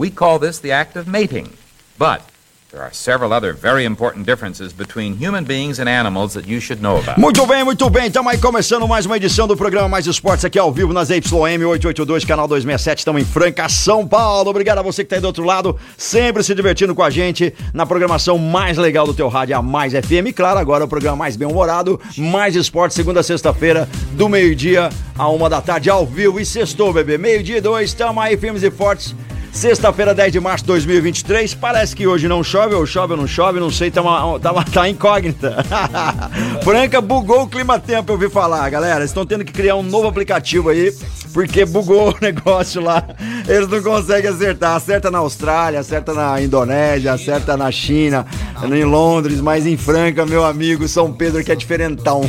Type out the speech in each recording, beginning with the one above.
we call this the act of mating. But there are several other very important differences between human beings and animals that you should know about. Muito bem, muito bem. Estamos aí começando mais uma edição do programa Mais Esportes aqui ao vivo nas YM 882, canal 267. Estamos em Franca, São Paulo. Obrigado a você que está aí do outro lado, sempre se divertindo com a gente na programação mais legal do teu rádio, a Mais FM. E claro, agora o programa mais bem-humorado, Mais Esportes, segunda a sexta-feira, do meio-dia a uma da tarde, ao vivo. E sextou, bebê. Meio-dia e dois, estamos aí firmes e fortes. Sexta-feira, 10 de março de 2023. Parece que hoje não chove, ou chove ou não chove, não sei, tá, uma, tá, uma- tá incógnita. Franca bugou o clima-tempo, eu ouvi falar, galera. Estão tendo que criar um novo aplicativo aí, porque bugou o negócio lá. Eles não conseguem acertar. Acerta na Austrália, acerta na Indonésia, acerta na China, em Londres, mas em Franca, meu amigo, São Pedro que é diferentão.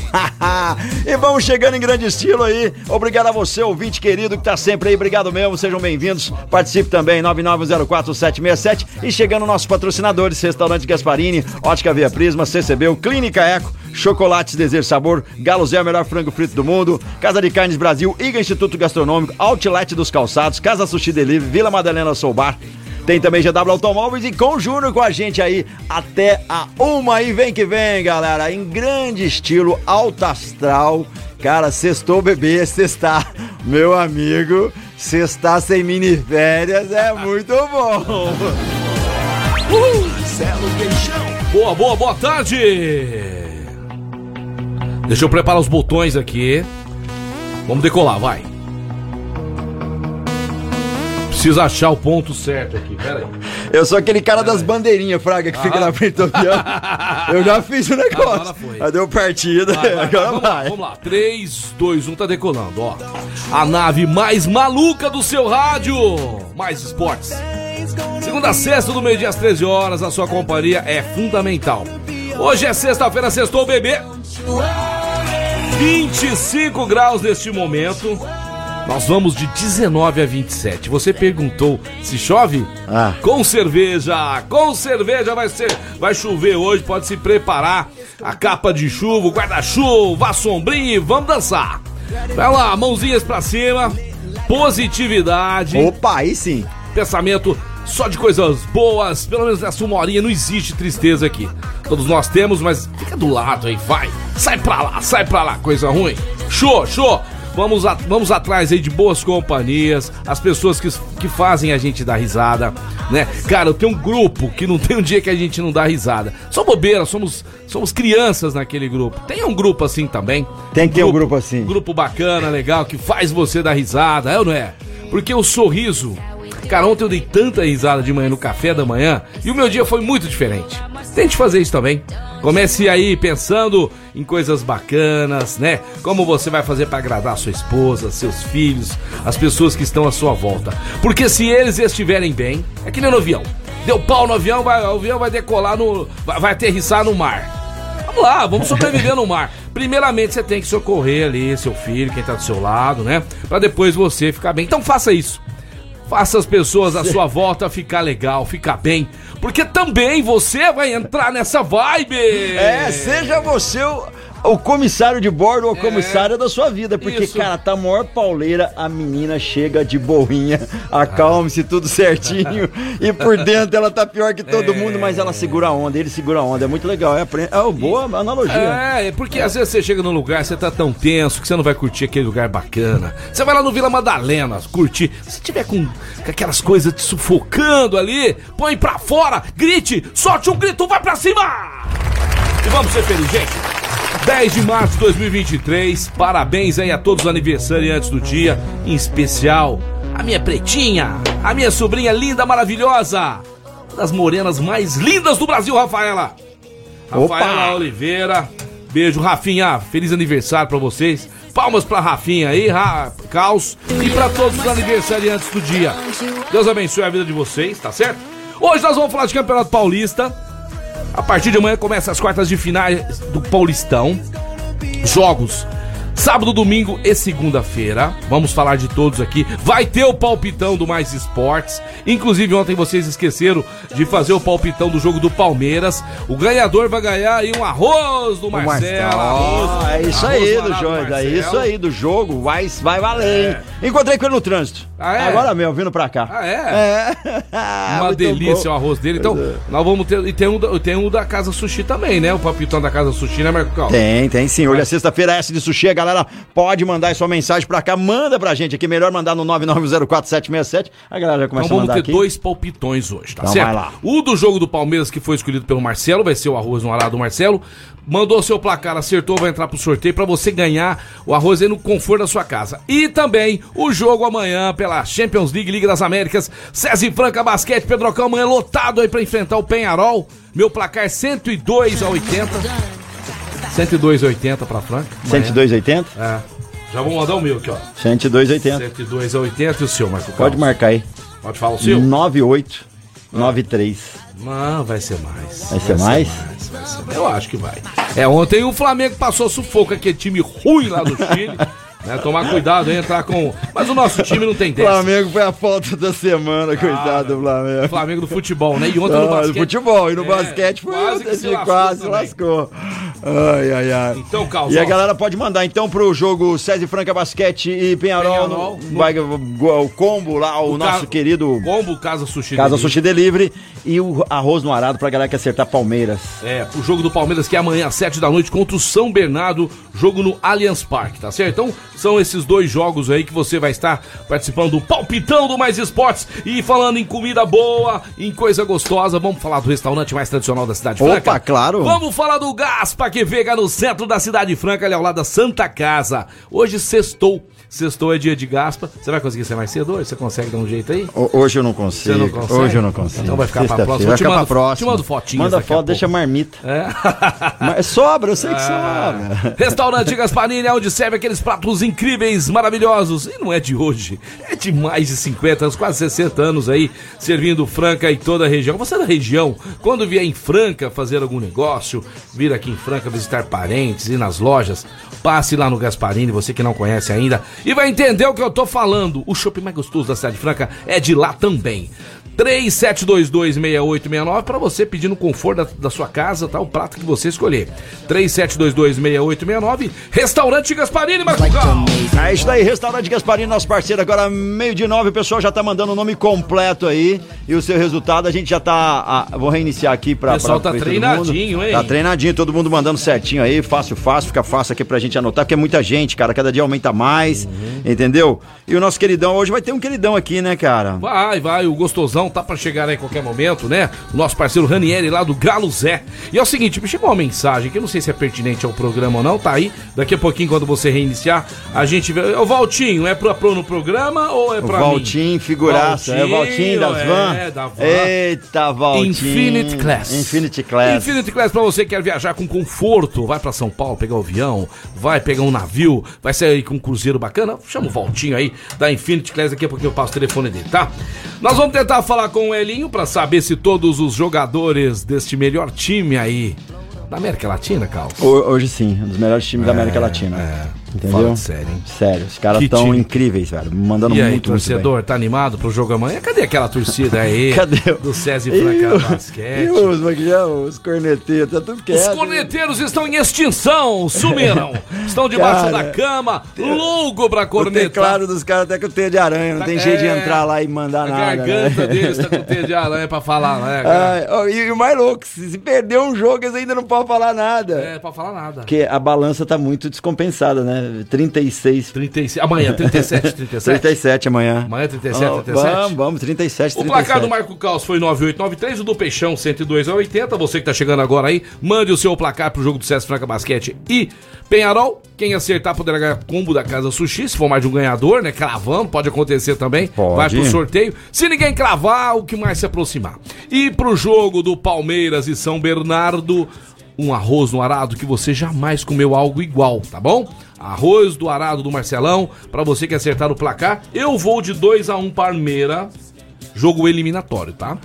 e vamos chegando em grande estilo aí. Obrigado a você, ouvinte querido, que tá sempre aí. Obrigado mesmo, sejam bem-vindos. Participe também, 9904767. E chegando nossos patrocinadores, Restaurante Gasparini, Ótica Via Prisma, CCB, Clínica Eco, Chocolates Desejo Sabor, Galo Zé, o melhor frango frito do mundo, Casa de Carnes Brasil, Iga Instituto Gastronômico, Outlet dos Calçados, Casa Sushi Delivery, Vila Madalena Soul Bar. Tem também GW Automóveis e com Júnior com a gente aí até a uma e vem que vem, galera. Em grande estilo, alto astral. Cara, sextou bebê, sextar, meu amigo. Sextar sem mini férias é muito bom. Marcelo Peixão. Boa, boa, boa tarde! Deixa eu preparar os botões aqui. Vamos decolar, vai. Precisa achar o ponto certo aqui, pera aí. Eu sou aquele cara das bandeirinhas, Fraga, que fica na frente do avião. Eu já fiz o negócio. Agora foi. Já deu partida, Vai, vai, agora vamos, lá, vai. vamos lá, 3, 2, 1, tá decolando, ó. A nave mais maluca do seu rádio, mais esportes. Segunda a sexta, do meio-dia às 13 horas, a sua companhia é fundamental. Hoje é sexta-feira, sextou, bebê. 25 graus neste momento. Nós vamos de 19 a 27. Você perguntou se chove? Ah. Com cerveja, com cerveja vai ser, vai chover hoje, pode se preparar. A capa de chuva, o guarda-chuva, a sombrinha e vamos dançar. Vai lá, mãozinhas pra cima. Positividade, Opa, aí sim. pensamento só de coisas boas. Pelo menos nessa uma horinha não existe tristeza aqui. Todos nós temos, mas fica do lado aí, vai. Sai pra lá, sai pra lá, coisa ruim. Show, show. Vamos, a- vamos atrás aí de boas companhias, as pessoas que, que fazem a gente dar risada, né? Cara, eu tenho um grupo que não tem um dia que a gente não dá risada. Só bobeira, somos, somos crianças naquele grupo. Tem um grupo assim também. Tem que ter um grupo assim. Grupo bacana, legal, que faz você dar risada, é ou não é? Porque o sorriso. Cara, ontem eu dei tanta risada de manhã no café da manhã e o meu dia foi muito diferente. Tente fazer isso também. Comece aí pensando em coisas bacanas, né? Como você vai fazer para agradar sua esposa, seus filhos, as pessoas que estão à sua volta. Porque se eles estiverem bem, é que nem no avião. Deu pau no avião, vai, o avião vai decolar no. vai, vai aterrissar no mar. Vamos lá, vamos sobreviver no mar. Primeiramente, você tem que socorrer ali seu filho, quem tá do seu lado, né? Pra depois você ficar bem. Então faça isso. Faça as pessoas à sua volta ficar legal, ficar bem. Porque também você vai entrar nessa vibe. É, seja você o, o comissário de bordo ou a comissária da sua vida. Porque, Isso. cara, tá maior pauleira, a menina chega de boinha, acalme-se, tudo certinho. e por dentro ela tá pior que todo mundo, mas ela segura a onda, ele segura a onda. É muito legal, é, é uma boa analogia. É, é porque às vezes você chega num lugar, você tá tão tenso que você não vai curtir aquele lugar bacana. Você vai lá no Vila Madalena curtir. Se tiver com, com aquelas coisas te sufocando ali, põe pra fora, grite, solte um grito, vai pra cima! E vamos ser felizes, gente. 10 de março de 2023, parabéns aí a todos os aniversariantes do dia, em especial a minha pretinha, a minha sobrinha linda, maravilhosa, uma das morenas mais lindas do Brasil, Rafaela. Opa! Rafaela Oliveira. Beijo, Rafinha. Feliz aniversário pra vocês. Palmas pra Rafinha aí, Ra Caos, e pra todos os aniversariantes do dia. Deus abençoe a vida de vocês, tá certo? Hoje nós vamos falar de Campeonato Paulista. A partir de amanhã começa as quartas de finais do Paulistão. Jogos Sábado, domingo e segunda-feira. Vamos falar de todos aqui. Vai ter o palpitão do Mais Esportes. Inclusive, ontem vocês esqueceram de fazer o palpitão do jogo do Palmeiras. O ganhador vai ganhar aí um arroz do Marcelo. Arroz, é isso arroz aí do jogo. É isso aí do jogo. Vai, vai valer, é. Encontrei com ele no trânsito. Ah, é? Agora mesmo, vindo pra cá. Ah, é? é. Uma delícia bom. o arroz dele. Então, é. nós vamos ter. E tem um, tem um da Casa Sushi também, né? O palpitão da Casa Sushi, né, Marco Tem, tem sim. Hoje é sexta-feira, S de sushi, a galera galera pode mandar sua mensagem pra cá, manda pra gente aqui, melhor mandar no 9904767. A galera já começa então, a mandar vamos ter dois palpitões hoje, tá então, certo? Vai lá. O do jogo do Palmeiras que foi escolhido pelo Marcelo, vai ser o arroz no arado do Marcelo. Mandou seu placar, acertou, vai entrar pro sorteio para você ganhar o arroz aí no conforto da sua casa. E também o jogo amanhã pela Champions League, Liga das Américas, César Franca Basquete, Pedrocão amanhã lotado aí para enfrentar o Penharol. Meu placar 102 a 80. 102,80 pra Franca. 102,80? É. Já vou mandar o meu aqui, ó. 102,80. 102,80 e o seu, Marco Pode marcar aí. Pode falar o seu? 9893. Não, vai ser mais. Vai ser vai mais? Ser mais? Vai ser mais? Eu acho que vai. É, ontem o Flamengo passou sufoco, aquele time ruim lá do Chile. Né? Tomar cuidado, entrar com. Mas o nosso time não tem dessa. Flamengo foi a falta da semana, coitado do Flamengo. Flamengo do futebol, né? E ontem no basquete. futebol, e no é, basquete foi quase que se. Quase lascou. Ai, ai, ai. Então, Carlos. E a galera pode mandar então pro jogo César Franca Basquete e Penharol. Penharol no, vai o combo lá, o, o nosso ca... querido. Combo Casa Sushi Casa Delivery. Sushi Delivery. E o arroz no arado pra galera que acertar Palmeiras. É, o jogo do Palmeiras que é amanhã às 7 da noite contra o São Bernardo, jogo no Allianz Parque, tá certo? Então, são esses dois jogos aí que você vai estar participando do palpitão do Mais Esportes. E falando em comida boa, em coisa gostosa, vamos falar do restaurante mais tradicional da Cidade Franca? Opa, claro! Vamos falar do Gaspa que Vega no centro da Cidade Franca, ali ao lado da Santa Casa. Hoje sextou. Sextou é dia de gaspa. Você vai conseguir ser mais cedo hoje? Você consegue dar um jeito aí? Hoje eu não consigo. Você não consegue? Hoje eu não consigo. Então vai ficar pra próxima. Vai ficar mando, pra próxima. Te mando fotinhas Manda foto, deixa marmita. É? Mas sobra, eu sei que ah. sobra. Restaurante Gasparini é onde serve aqueles pratos incríveis, maravilhosos. E não é de hoje. É de mais de 50 anos, quase 60 anos aí, servindo Franca e toda a região. Você é da região, quando vier em Franca fazer algum negócio, vir aqui em Franca visitar parentes, ir nas lojas, passe lá no Gasparini, você que não conhece ainda e vai entender o que eu tô falando. O shopping mais gostoso da Cidade Franca é de lá também. 37226869 para você pedir no conforto da, da, sua casa, tá? O prato que você escolher. 37226869, Restaurante Gasparini, Macucal. É isso daí, Restaurante Gasparini, nosso parceiro. Agora, meio de nove, o pessoal já tá mandando o nome completo aí e o seu resultado. A gente já tá. vou reiniciar aqui para. O pessoal pra, tá treinadinho, hein? Tá treinadinho, todo mundo mandando certinho aí, fácil, fácil, fica fácil aqui pra gente anotar, porque é muita gente, cara. Cada dia aumenta mais, uhum. entendeu? E o nosso queridão, hoje vai ter um queridão aqui, né, cara? Vai, vai, o gostosão tá para chegar aí a qualquer momento, né? O nosso parceiro Ranieri lá do Galo Zé. E é o seguinte, me chegou uma mensagem que eu não sei se é pertinente ao programa ou não, tá aí. Daqui a pouquinho, quando você reiniciar, a gente vê. O Valtinho, é pra, pro no programa ou é pra o Valtinho, mim? figuraça. é o Valtinho das é, van. É, da van. Eita, Valtinho. Infinite Class. Infinity Class. Infinity Class pra você que quer viajar com conforto. Vai pra São Paulo pegar o avião, vai pegar um navio, vai sair aí com um cruzeiro bacana. Chama o Valtinho aí da Infinity Class. Daqui a pouquinho eu passo o telefone dele, tá? Nós vamos tentar falar com o Elinho para saber se todos os jogadores deste melhor time aí da América Latina, Carlos? Hoje sim, um dos melhores times é, da América Latina. É. Entendeu? sério, hein? Sério, os caras tão incríveis, velho. Mandando e aí, muito, torcedor, muito tá animado pro jogo amanhã? Cadê aquela torcida aí? Cadê? Do César Franca Basquete. E os, os corneteiros, tá tudo quieto. Os corneteiros estão em extinção, sumiram. estão debaixo cara, da cama, louco pra cornetar. O teclado dos caras até com teia de aranha, não tem é, jeito de entrar lá e mandar a nada. A garganta né? deles tá com teia de aranha pra falar, né? Cara? e, e, o mais louco, se, se perder um jogo, eles ainda não podem falar nada. É, pra falar nada. Porque a balança tá muito descompensada, né? 36 36. 36. Amanhã, 37, 37. 37 amanhã. Amanhã, 37, oh, 37. Vamos, vamos, 37, 37. O placar do Marco Caos foi 9893, o do Peixão 102 a 80. Você que tá chegando agora aí, mande o seu placar pro jogo do César Franca Basquete e Penharol. Quem acertar poderá ganhar combo da Casa Sushi, se for mais de um ganhador, né? Cravando, pode acontecer também. Pode. Vai pro sorteio. Se ninguém cravar, o que mais se aproximar. E pro jogo do Palmeiras e São Bernardo, um arroz no arado que você jamais comeu algo igual, tá bom? Arroz do arado do Marcelão, para você que acertar o placar. Eu vou de 2 a 1 um Parmeira, jogo eliminatório, tá?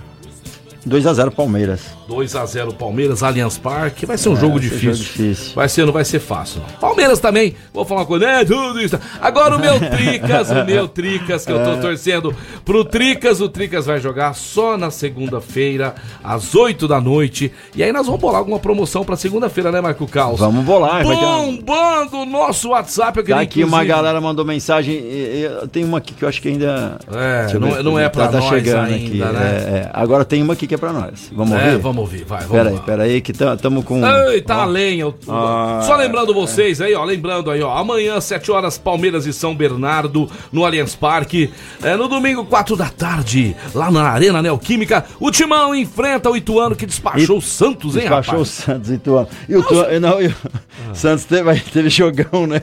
2x0 Palmeiras. 2 a 0 Palmeiras, Allianz Parque. Vai ser um É, jogo difícil. jogo difícil. Vai ser, não vai ser fácil. Não. Palmeiras também, vou falar uma coisa, é tudo isso. Agora o meu Tricas, o meu Tricas, que eu É. tô torcendo pro Tricas. O Tricas vai jogar só na segunda-feira, às 8 da noite. E aí nós vamos bolar alguma promoção pra segunda-feira, né, Marco Caos? Vamos bolar. uma- Bombando o nosso WhatsApp. Eu Tá queria, aqui uma inclusive- galera mandou mensagem. Tem uma aqui que eu acho que ainda. É, não- ver, não é pra tá, tá nós chegando ainda, aqui. né? É, é. Agora tem uma aqui que é pra nós. Vamos É, ouvir? vamos ouvir, vai, vamos Pera aí, lá. pera aí, que estamos com. Eita, lenha. o- Ah, Só lembrando vocês aí, ó, lembrando aí, ó, amanhã, 7 horas, Palmeiras e São Bernardo, no Allianz Parque. É, no domingo, 4 da tarde, lá na Arena Neoquímica, o Timão enfrenta o Ituano que despachou o Santos, hein, Despachou o rapaz? Santos e Tuano. E o Tuano. Não, e o Santos teve, teve jogão, né?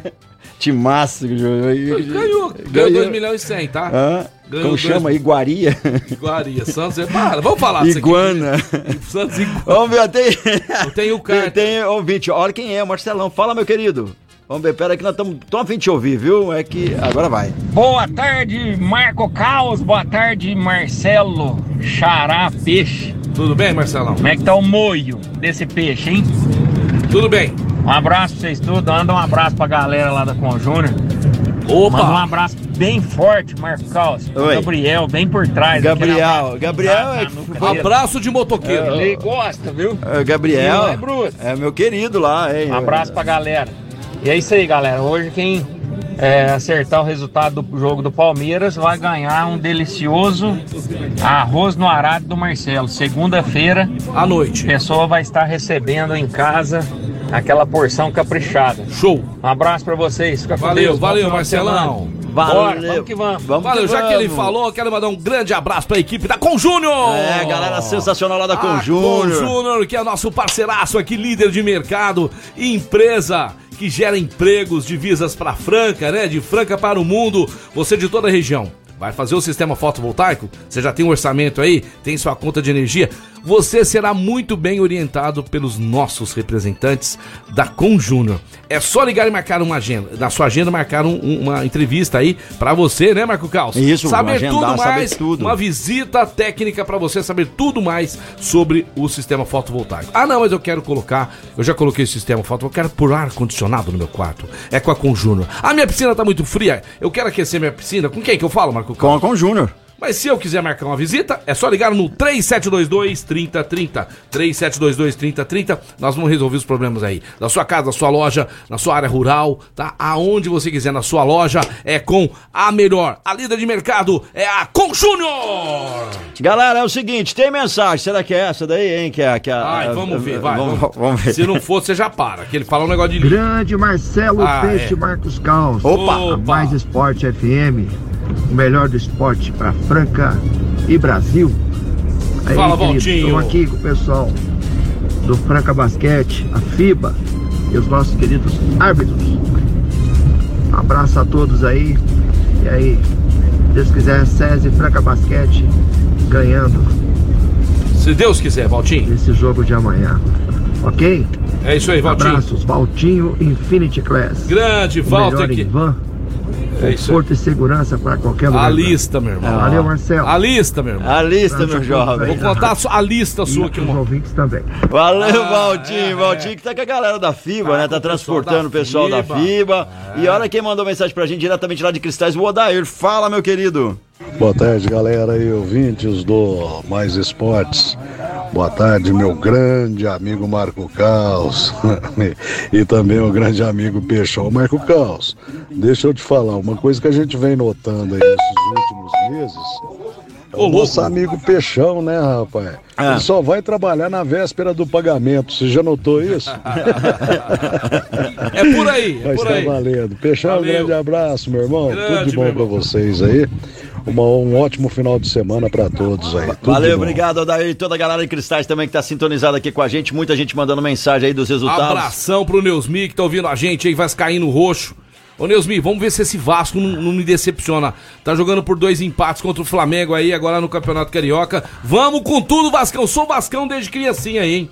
Timaço Ganhou, ganhou 2 milhões e 100, tá? Hã? Ganhou Como dois- chama? Iguaria? Iguaria, Santos, é, para, vamos falar disso aqui. Iguana. Santos Iguana. Vamos ver, tem. Eu tenho o Tem, carta. tem ouvinte, olha quem é, Marcelão. Fala, meu querido. Vamos ver, pera que nós estamos tão a fim de te ouvir, viu? É que agora vai. Boa tarde, Marco Caos. Boa tarde, Marcelo Xará Peixe. Tudo bem, Marcelão? Como é que tá o moio desse peixe, hein? Tudo bem. Um abraço pra vocês tudo. Anda um abraço pra galera lá da Conjúnior. Manda um Opa! abraço bem forte, Marco Caos. Oi. Gabriel, bem por trás. Gabriel, Gabriel é. Abraço de motoqueiro. Ele gosta, viu? É, Gabriel. É, Bruce? É meu querido lá, hein? Um abraço pra galera. E é isso aí, galera. Hoje quem é, acertar o resultado do jogo do Palmeiras vai ganhar um delicioso arroz no arado do Marcelo. Segunda-feira, À a noite. pessoa vai estar recebendo em casa aquela porção caprichada. Show. Um abraço pra vocês. Fica com Valeu, Deus. Valeu, semana. Marcelão. Bora, vamos que vamos. Valeu, que já que ele vamos. falou, quero mandar um grande abraço pra equipe da Conjúnior! É, galera sensacional lá da A Conjúnior. Conjúnior, que é nosso parceiraço aqui, líder de mercado, empresa que gera empregos, divisas para Franca, né? De Franca para o mundo, você de toda a região. Vai fazer o sistema fotovoltaico? Você já tem um orçamento aí? Tem sua conta de energia? Você será muito bem orientado pelos nossos representantes da Conjúnior. É só ligar e marcar uma agenda. Na sua agenda, marcar um- uma entrevista aí pra você, né, Marco Caos? Isso, saber agendar, tudo saber mais, tudo. uma visita técnica pra você saber tudo mais sobre o sistema fotovoltaico. Ah, não, mas eu quero colocar, eu já coloquei o sistema fotovoltaico, eu quero pôr ar condicionado no meu quarto. É com a Conjúnior. A minha piscina tá muito fria, eu quero aquecer minha piscina. Com quem que eu falo, Marco Caos? Com a Conjúnior. Mas se eu quiser marcar uma visita, é só ligar no 3722 3030. 3722 3030. Nós vamos resolver os problemas aí. Da sua casa, da sua loja, na sua área rural, tá? Aonde você quiser, na sua loja, é com a melhor. A líder de mercado é a Conjúnior! Galera, é o seguinte, tem mensagem. Será que é essa daí, hein? Que é, que é, Ai, é- vamos ver, vai. Vamos, Vamos, vamos ver. Se não for, você já para. Que ele fala um negócio de livro. Grande Marcelo Ah, Peixe é. Marcos Caos. Opa! A Mais Esporte FM, o melhor do esporte para Franca e Brasil. Aí, Fala, Valtinho. Estamos aqui com o pessoal do Franca Basquete, a FIBA e os nossos queridos árbitros. Um abraço a todos aí. E aí, se Deus quiser, SESI Franca Basquete ganhando Se Deus quiser, Valtinho. esse jogo de amanhã. Ok? É isso aí, Valtinho. Abraços, Valtinho Infinity Class. Grande, O Walter melhor aqui. É conforto e segurança para qualquer lugar. A lista, meu irmão. Valeu, Marcelo. A lista, meu irmão. A lista, meu jovem. aí. Vou contar a, lista sua E aqui, irmão. ouvintes também. Valeu, Ah, Valtinho. é. Valtinho que tá com a galera da FIBA, Tá né? Tá o pessoal transportando da o pessoal da FIBA. FIBA. E olha quem mandou mensagem pra gente diretamente lá de Cristais, o Odair. Fala, meu querido. Boa tarde, galera e ouvintes do Mais Esportes. Boa tarde, meu grande amigo Marco Caos e também o grande amigo Peixão. Marco Caos, deixa eu te falar, uma coisa que a gente vem notando aí nesses últimos meses é o nosso amigo Peixão, né, rapaz? Ah. Ele só vai trabalhar na véspera do pagamento. Você já notou isso? É por aí, é Mas por tá aí. valendo. Peixão, um Valeu. grande abraço, meu irmão. Grande, Tudo de bom pra vocês aí. Uma- um ótimo final de semana pra todos aí. Tudo Valeu, obrigado, Odair. E toda a galera de Cristais também que tá sintonizada aqui com a gente. Muita gente mandando mensagem aí dos resultados. Abração pro Neusmi que tá ouvindo a gente aí, Vascaíno Roxo. Ô Neusmi, vamos ver se esse Vasco não, não me decepciona. Tá jogando por dois empates contra o Flamengo aí, agora no Campeonato Carioca. Vamos com tudo, Vascão. Sou Vascão desde criancinha aí, hein?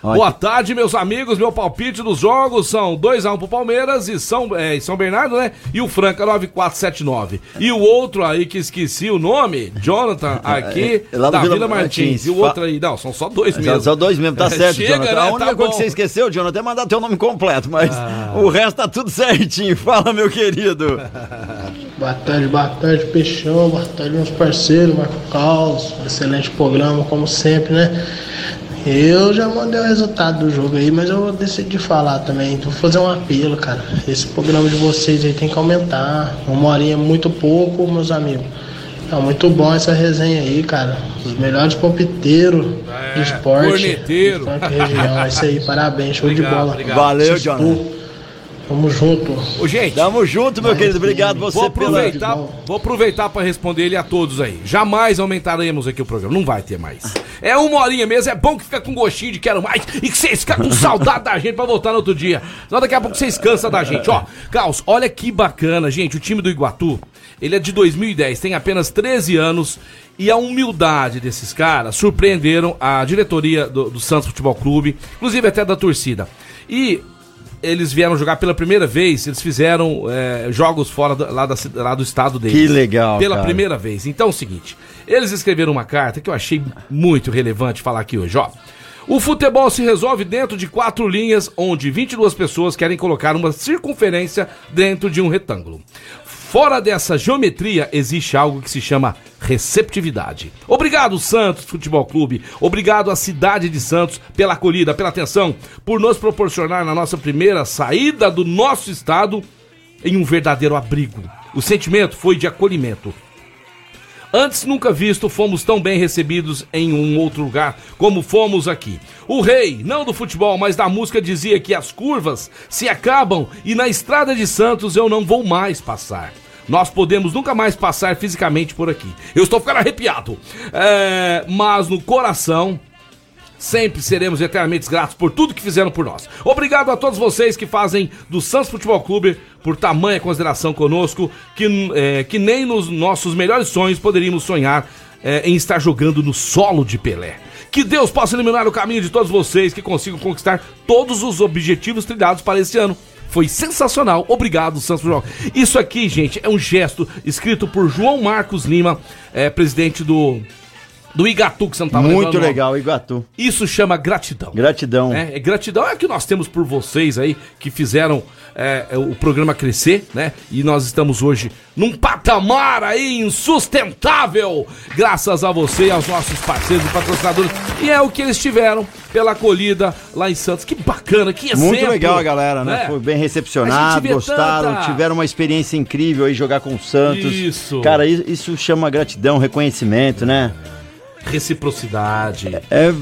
Olha Boa tarde, meus amigos. Meu palpite dos jogos são 2x1 pro Palmeiras e São, é, e São Bernardo, né? E o Franca 9479. E o outro aí que esqueci o nome, Jonathan, aqui, É, lá do da Vila Vila, Martins. Martins. E o Fa- outro aí, não, são só dois mesmo. só dois mesmo, tá É, certo, chega, Jonathan. né? A Tá única coisa bom. que você esqueceu, Jonathan, é mandar teu nome completo, mas o resto tá tudo certinho. Fala, meu querido. Boa tarde, boa tarde, Peixão, boa tarde, meus parceiros, Marco Carlos, excelente programa, como sempre, né? Eu já mandei o resultado do jogo aí, mas eu decidi falar também. Vou fazer um apelo, cara. Esse programa de vocês aí tem que aumentar. Uma horinha é muito pouco, meus amigos. Tá muito bom essa resenha aí, cara. Os melhores palpiteiros de esporte. corneteiro. região. É isso aí, parabéns, show Obrigado, de bola. obrigado. Valeu, tu, Tamo junto. Ô, gente, Tamo junto, meu querido. Obrigado você Vou pela. aproveitar, vou aproveitar para responder ele a todos aí. Jamais aumentaremos aqui o programa. Não vai ter mais. É uma horinha mesmo. É bom que fica com gostinho de quero mais e que vocês ficam com saudade da gente pra voltar no outro dia. Senão daqui a pouco vocês cansam da gente. Ó, Caos, olha que bacana, gente. O time do Iguatu, ele é de 2010, tem apenas 13 anos. E a humildade desses caras surpreenderam a diretoria do, do Santos Futebol Clube, inclusive até da torcida. E eles vieram jogar pela primeira vez, eles fizeram é, jogos fora do, lá, da lá do estado deles. Que legal, Pela cara. primeira vez. Então é o seguinte, eles escreveram uma carta que eu achei muito relevante falar aqui hoje, ó. O futebol se resolve dentro de quatro linhas, onde 22 pessoas querem colocar uma circunferência dentro de um retângulo. Fora dessa geometria existe algo que se chama receptividade. Obrigado, Santos Futebol Clube. Obrigado à cidade de Santos pela acolhida, pela atenção, por nos proporcionar na nossa primeira saída do nosso estado em um verdadeiro abrigo. O sentimento foi de acolhimento. Antes nunca visto, fomos tão bem recebidos em um outro lugar como fomos aqui. O rei, não do futebol, mas da música, dizia que as curvas se acabam e na estrada de Santos eu não vou mais passar. Nós podemos nunca mais passar fisicamente por aqui. Eu estou ficando arrepiado. É, mas no coração, Sempre seremos eternamente gratos por tudo que fizeram por nós. Obrigado a todos vocês que fazem do Santos Futebol Clube por tamanha consideração conosco, que, é, que nem nos nossos melhores sonhos poderíamos sonhar é, em estar jogando no solo de Pelé. Que Deus possa iluminar o caminho de todos vocês que consigam conquistar todos os objetivos trilhados para esse ano. Foi sensacional. Obrigado, Santos Futebol. Isso aqui, gente, é um gesto escrito por João Marcos Lima, é, presidente do, do Igatu, que você não tava Muito legal, Iguatu. Isso chama gratidão. Gratidão. É, é gratidão é que nós temos por vocês aí que fizeram é, é, o programa crescer, né? E nós estamos hoje num patamar aí insustentável, graças a você e aos nossos parceiros e patrocinadores. E é o que eles tiveram pela acolhida lá em Santos. Que bacana, que exemplo. Muito legal a galera, né? né? Foi bem recepcionado, gostaram, tanta- tiveram uma experiência incrível aí jogar com o Santos. Isso. Cara, isso chama gratidão, reconhecimento, né? Reciprocidade. É,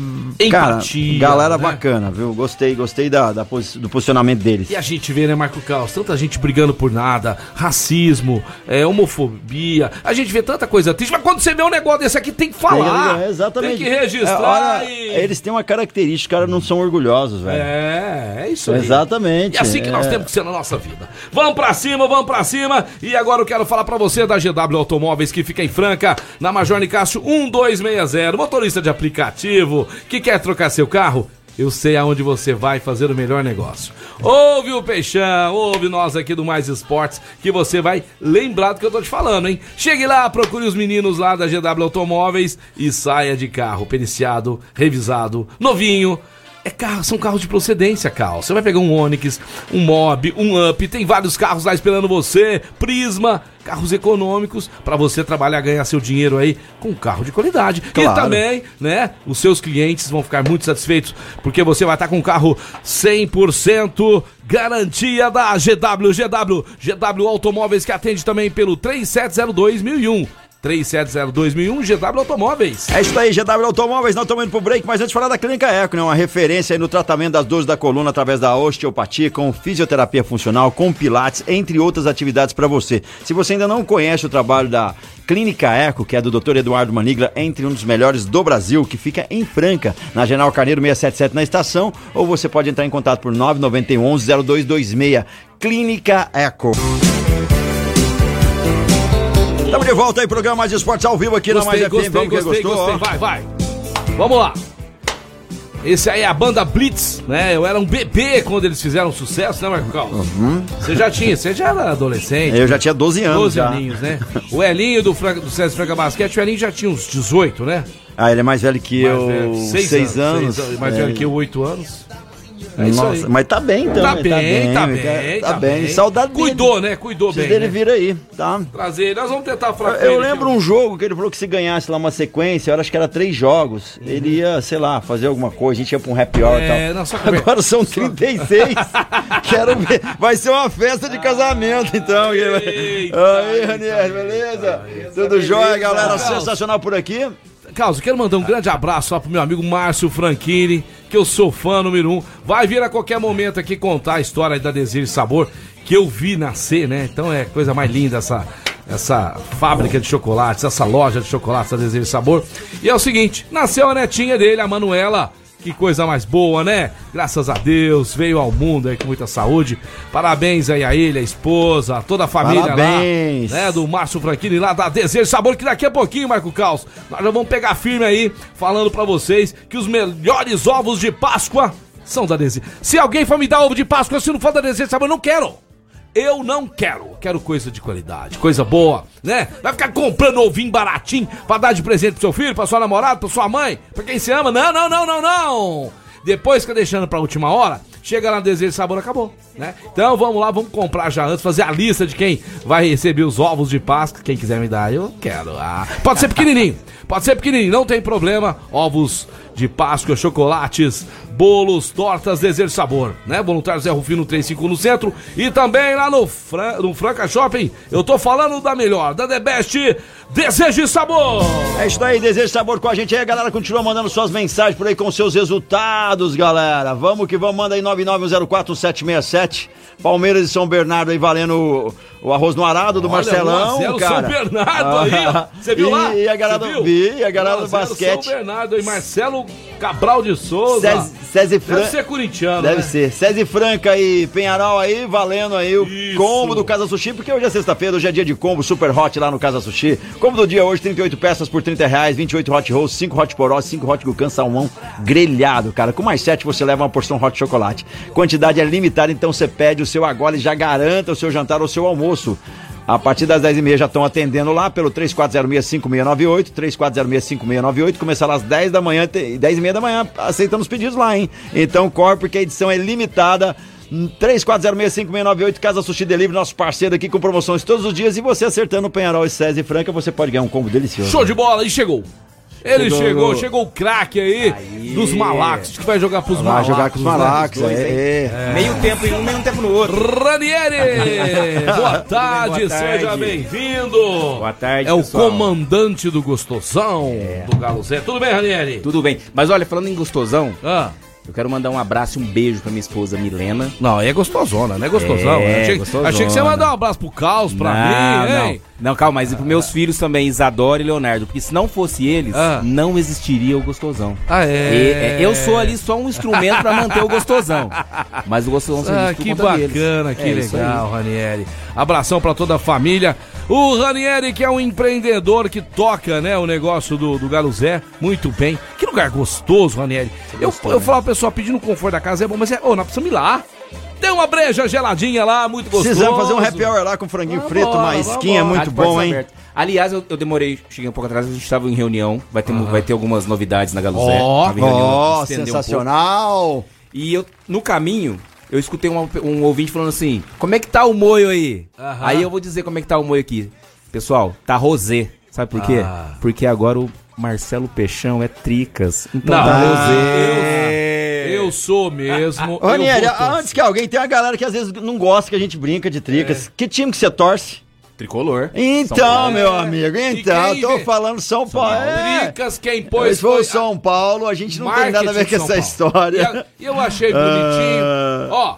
cara, Empatia, galera né? bacana, viu? Gostei, gostei da, da posi- do posicionamento deles. E a gente vê, né, Marco Caos, tanta gente brigando por nada, racismo, é, homofobia, a gente vê tanta coisa triste, mas quando você vê um negócio desse aqui, tem que falar. É, exatamente. Tem que registrar. É, olha, e... Eles têm uma característica, os caras não são orgulhosos, velho. É, é isso aí. Exatamente. E assim que nós é. temos que ser na nossa vida. Vamos pra cima, vamos pra cima. E agora eu quero falar pra você da GW Automóveis, que fica em Franca, na Major Nicásio 1260. Motorista de aplicativo que quer trocar seu carro. Eu sei aonde você vai fazer o melhor negócio. Ouve o Peixão, ouve nós aqui do Mais Esportes, que você vai lembrar do que eu tô te falando, hein? Chegue lá, procure os meninos lá da GW Automóveis e saia de carro periciado, revisado, novinho. É carro, são carros de procedência, Carl. Você vai pegar um Onix, um Mob, um Up, tem vários carros lá esperando você. Prisma, carros econômicos para você trabalhar, ganhar seu dinheiro aí com um carro de qualidade. E Claro. também, né, os seus clientes vão ficar muito satisfeitos porque você vai estar com um carro 100% garantia da GW, GW, GW Automóveis que atende também pelo 3702 1001. 3702 1001 GW Automóveis. É isso aí, GW Automóveis, nós estamos indo pro break, mas antes de falar da Clínica Eco, né? Uma referência no tratamento das dores da coluna através da osteopatia, com fisioterapia funcional, com pilates, entre outras atividades para você. Se você ainda não conhece o trabalho da Clínica Eco, que é do Dr. Eduardo Manigla, entre um dos melhores do Brasil, que fica em Franca, na General Carneiro 677 na estação, ou você pode entrar em contato por 991 11 0226. Clínica Eco. Estamos de volta aí, programa Mais Esportes ao vivo aqui na Mais FM. Vamos que gostou? Vai, vai. Vamos lá. Esse aí é a banda Blitz, né? Eu era um bebê quando eles fizeram sucesso, né, Marco Carlos? Você já tinha, você já era adolescente. Eu já tinha 12 anos. 12 já. aninhos, né? O Elinho do, Franca, do César Franca Basquete, o Elinho já tinha uns 18, né? Ah, ele é mais velho que Mais eu. velho, 6 anos. seis mais É. velho que eu, 8 anos. É. Nossa, mas tá bem então. Tá né? bem, tá tá, bem, tá bem. Saudade dele. Cuidou, né? Cuidou Preciso bem. dele né? vir aí, tá? Trazer ele. Nós vamos tentar falar com Eu ele lembro um jogo que ele falou que se ganhasse lá uma sequência, eu acho que era três jogos, ele ia, sei lá, fazer alguma coisa, a gente ia pra um happy hour e É, tal. não, Agora são 36. Quero ver. Vai ser uma festa de casamento, então. Eita, Aí, Ranieri, beleza? Tudo jóia, galera? Sensacional por aqui. Carlos, quero mandar um grande abraço lá pro meu amigo Márcio Franchini, que eu sou fã número um. Vai vir a qualquer momento aqui contar a história da Desejo e Sabor, que eu vi nascer, né? Então é coisa mais linda essa, essa fábrica de chocolates, essa loja de chocolates da Desejo e Sabor. E é o seguinte, nasceu a netinha dele, a Manuela. Que coisa mais boa, né? Graças a Deus, veio ao mundo aí com muita saúde. Parabéns aí a ele, a esposa, a toda a família Parabéns. lá, né? Do Márcio Franchini lá da Desejo Sabor, que daqui a pouquinho, Marco Caos, nós já vamos pegar firme aí, falando pra vocês que os melhores ovos de Páscoa são da Desejo. Se alguém for me dar ovo de Páscoa, se não for da Desejo Sabor, eu não quero. Eu não quero. Quero coisa de qualidade, coisa boa, né? Vai ficar comprando ovinho baratinho pra dar de presente pro seu filho, pra sua namorada, pra sua mãe, pra quem se ama. Não, não, não, não, não. Depois fica deixando pra última hora, chega lá no Desejo de Sabor, acabou, né? Então vamos lá, vamos comprar já antes, fazer a lista de quem vai receber os ovos de Páscoa. Quem quiser me dar, eu quero. Ah, pode ser pequenininho, pode ser pequenininho, não tem problema. Ovos de Páscoa, chocolates, bolos, tortas, desejo de sabor, né? Voluntário Zé Rufino 35 no centro e também lá no, Fran no Franca Shopping. Eu tô falando da melhor, da The Best Desejo de Sabor. É isso aí, desejo sabor com a gente aí, a galera continua mandando suas mensagens por aí com seus resultados, galera. Vamos que vamos, manda aí 9904767. Palmeiras e São Bernardo aí valendo o, o arroz no arado do Olha, Marcelão, 1 a 0 cara. São Bernardo aí, ó. Você viu e, lá? E a galera do? Vi, e a galera 1 do a 0 basquete. São Bernardo e Marcelo Cabral de Souza. César Fran... Deve ser corintiano, Deve né? ser. César Franca e Penharol aí, valendo aí o Isso. combo do Casa Sushi, porque hoje é sexta-feira, hoje é dia de combo super hot lá no Casa Sushi. Combo do dia hoje, 38 peças por 30 reais, 28 hot rolls, 5 hot porós, 5 hot gucan salmão grelhado, cara. Com mais 7 você leva uma porção hot chocolate. Quantidade é limitada, então você pede o seu agora e já garanta o seu jantar ou o seu almoço. A partir das 10h30 já estão atendendo lá pelo 3406-5698, 3406-5698, começar às 10 da manhã, te- 10 e meia da manhã, aceitando os pedidos lá, hein? Então corre, porque a edição é limitada. Hum, 3406-5698, Casa Sushi Delivery, nosso parceiro aqui com promoções todos os dias. E você acertando o Penharol e César e Franca, você pode ganhar um combo delicioso. Show de bola, e chegou. Ele Chegou. chegou, chegou, o craque aí, dos Malacos, que vai jogar pros Vai Malacos. jogar com os né? Malacos, é, é. Meio tempo em um, meio tempo no outro. Ranieri! Boa tarde, boa tarde. seja bem-vindo! Boa tarde, É o pessoal. comandante do Gostosão do Galo Zé. Tudo bem, Ranieri? Tudo bem. Mas olha, falando em gostosão, Ah, eu quero mandar um abraço e um beijo pra minha esposa Milena. não, aí é gostosona, não é gostosão. É, achei, gostosona. achei que você ia mandar um abraço pro Caos, pra mim, não, hein? não, calma, mas e pros meus filhos também, Isadora e Leonardo, porque se não fosse eles, Ah. não existiria o gostosão. Ah, E- é? é, eu sou ali só um instrumento pra manter o gostosão. Mas o gostosão só Ah, que bacana, que É legal, Ranieri. Abração pra toda a família. O Ranieri, que é um empreendedor que toca, né, o negócio do, do Galo Zé, muito bem. Que lugar gostoso, Ranieri. Eu, eu falo, pessoal, pedindo conforto da casa é bom, mas é, ô, nós precisamos ir lá. Tem uma breja geladinha lá, muito gostoso. Precisamos fazer um happy hour lá com franguinho Vambora, frito, uma esquinha muito bom, hein? abertas. Aliás, eu, eu demorei, cheguei um pouco atrás, a gente estava em reunião, vai ter, vai ter algumas novidades na Galo Zé. Ó, reunião, Ó, estender um sensacional! E eu, no caminho, eu escutei uma- um ouvinte falando assim: Como é que tá o moio aí? Aham. Aí eu vou dizer como é que tá o moio aqui. Pessoal, tá rosé. Sabe por quê? Ah. Porque agora o Marcelo Peixão é tricas. Então Não, tá rosé. Eu sou mesmo. Ô, antes que alguém, tem uma galera que às vezes não gosta que a gente brinca de tricas. Que time que você torce? Tricolor. São Então, Paulo. meu amigo, então, eu tô vê? falando São Paulo. É. Tricas, quem pôs foi o São Paulo, a gente não tem nada a ver com São essa Paulo. história. E eu- E eu achei bonitinho. Ah. Ó,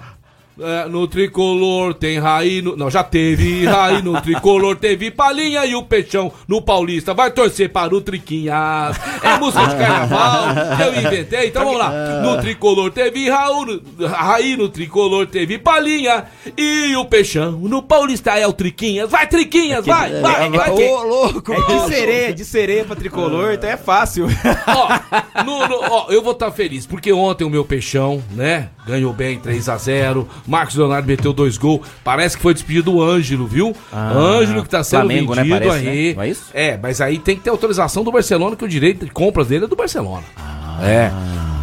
é, no tricolor tem Raí no... Não, já teve Raí no tricolor, teve Palinha e o Peixão no Paulista. Vai torcer para o Triquinhas. É música de carnaval, eu inventei. Então vamos lá. No tricolor teve Raul, Raí no tricolor teve Palinha e o Peixão no Paulista é o Triquinhas. Vai, Triquinhas, vai, vai, vai. Ô, louco! É de sereia, de sereia pra tricolor, então é fácil. Ó, no- no- ó, eu vou estar feliz, porque ontem o meu peixão, né? Ganhou bem 3 a 0 Marcos Leonardo meteu dois gols. Parece que foi despedido o Ângelo, viu? Ah, Ângelo que tá sendo Flamengo, né, vendido parece, aí. né? É isso? mas aí tem que ter autorização do Barcelona, que o direito de compras dele é do Barcelona. Ah. É.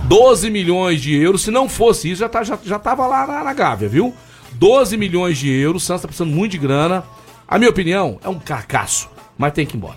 12 milhões de euros. Se não fosse isso, já, tá, já, já tava lá na, na Gávea, viu? 12 milhões de euros. O Santos tá precisando muito de grana. A minha opinião é um carcaço, mas tem que ir embora.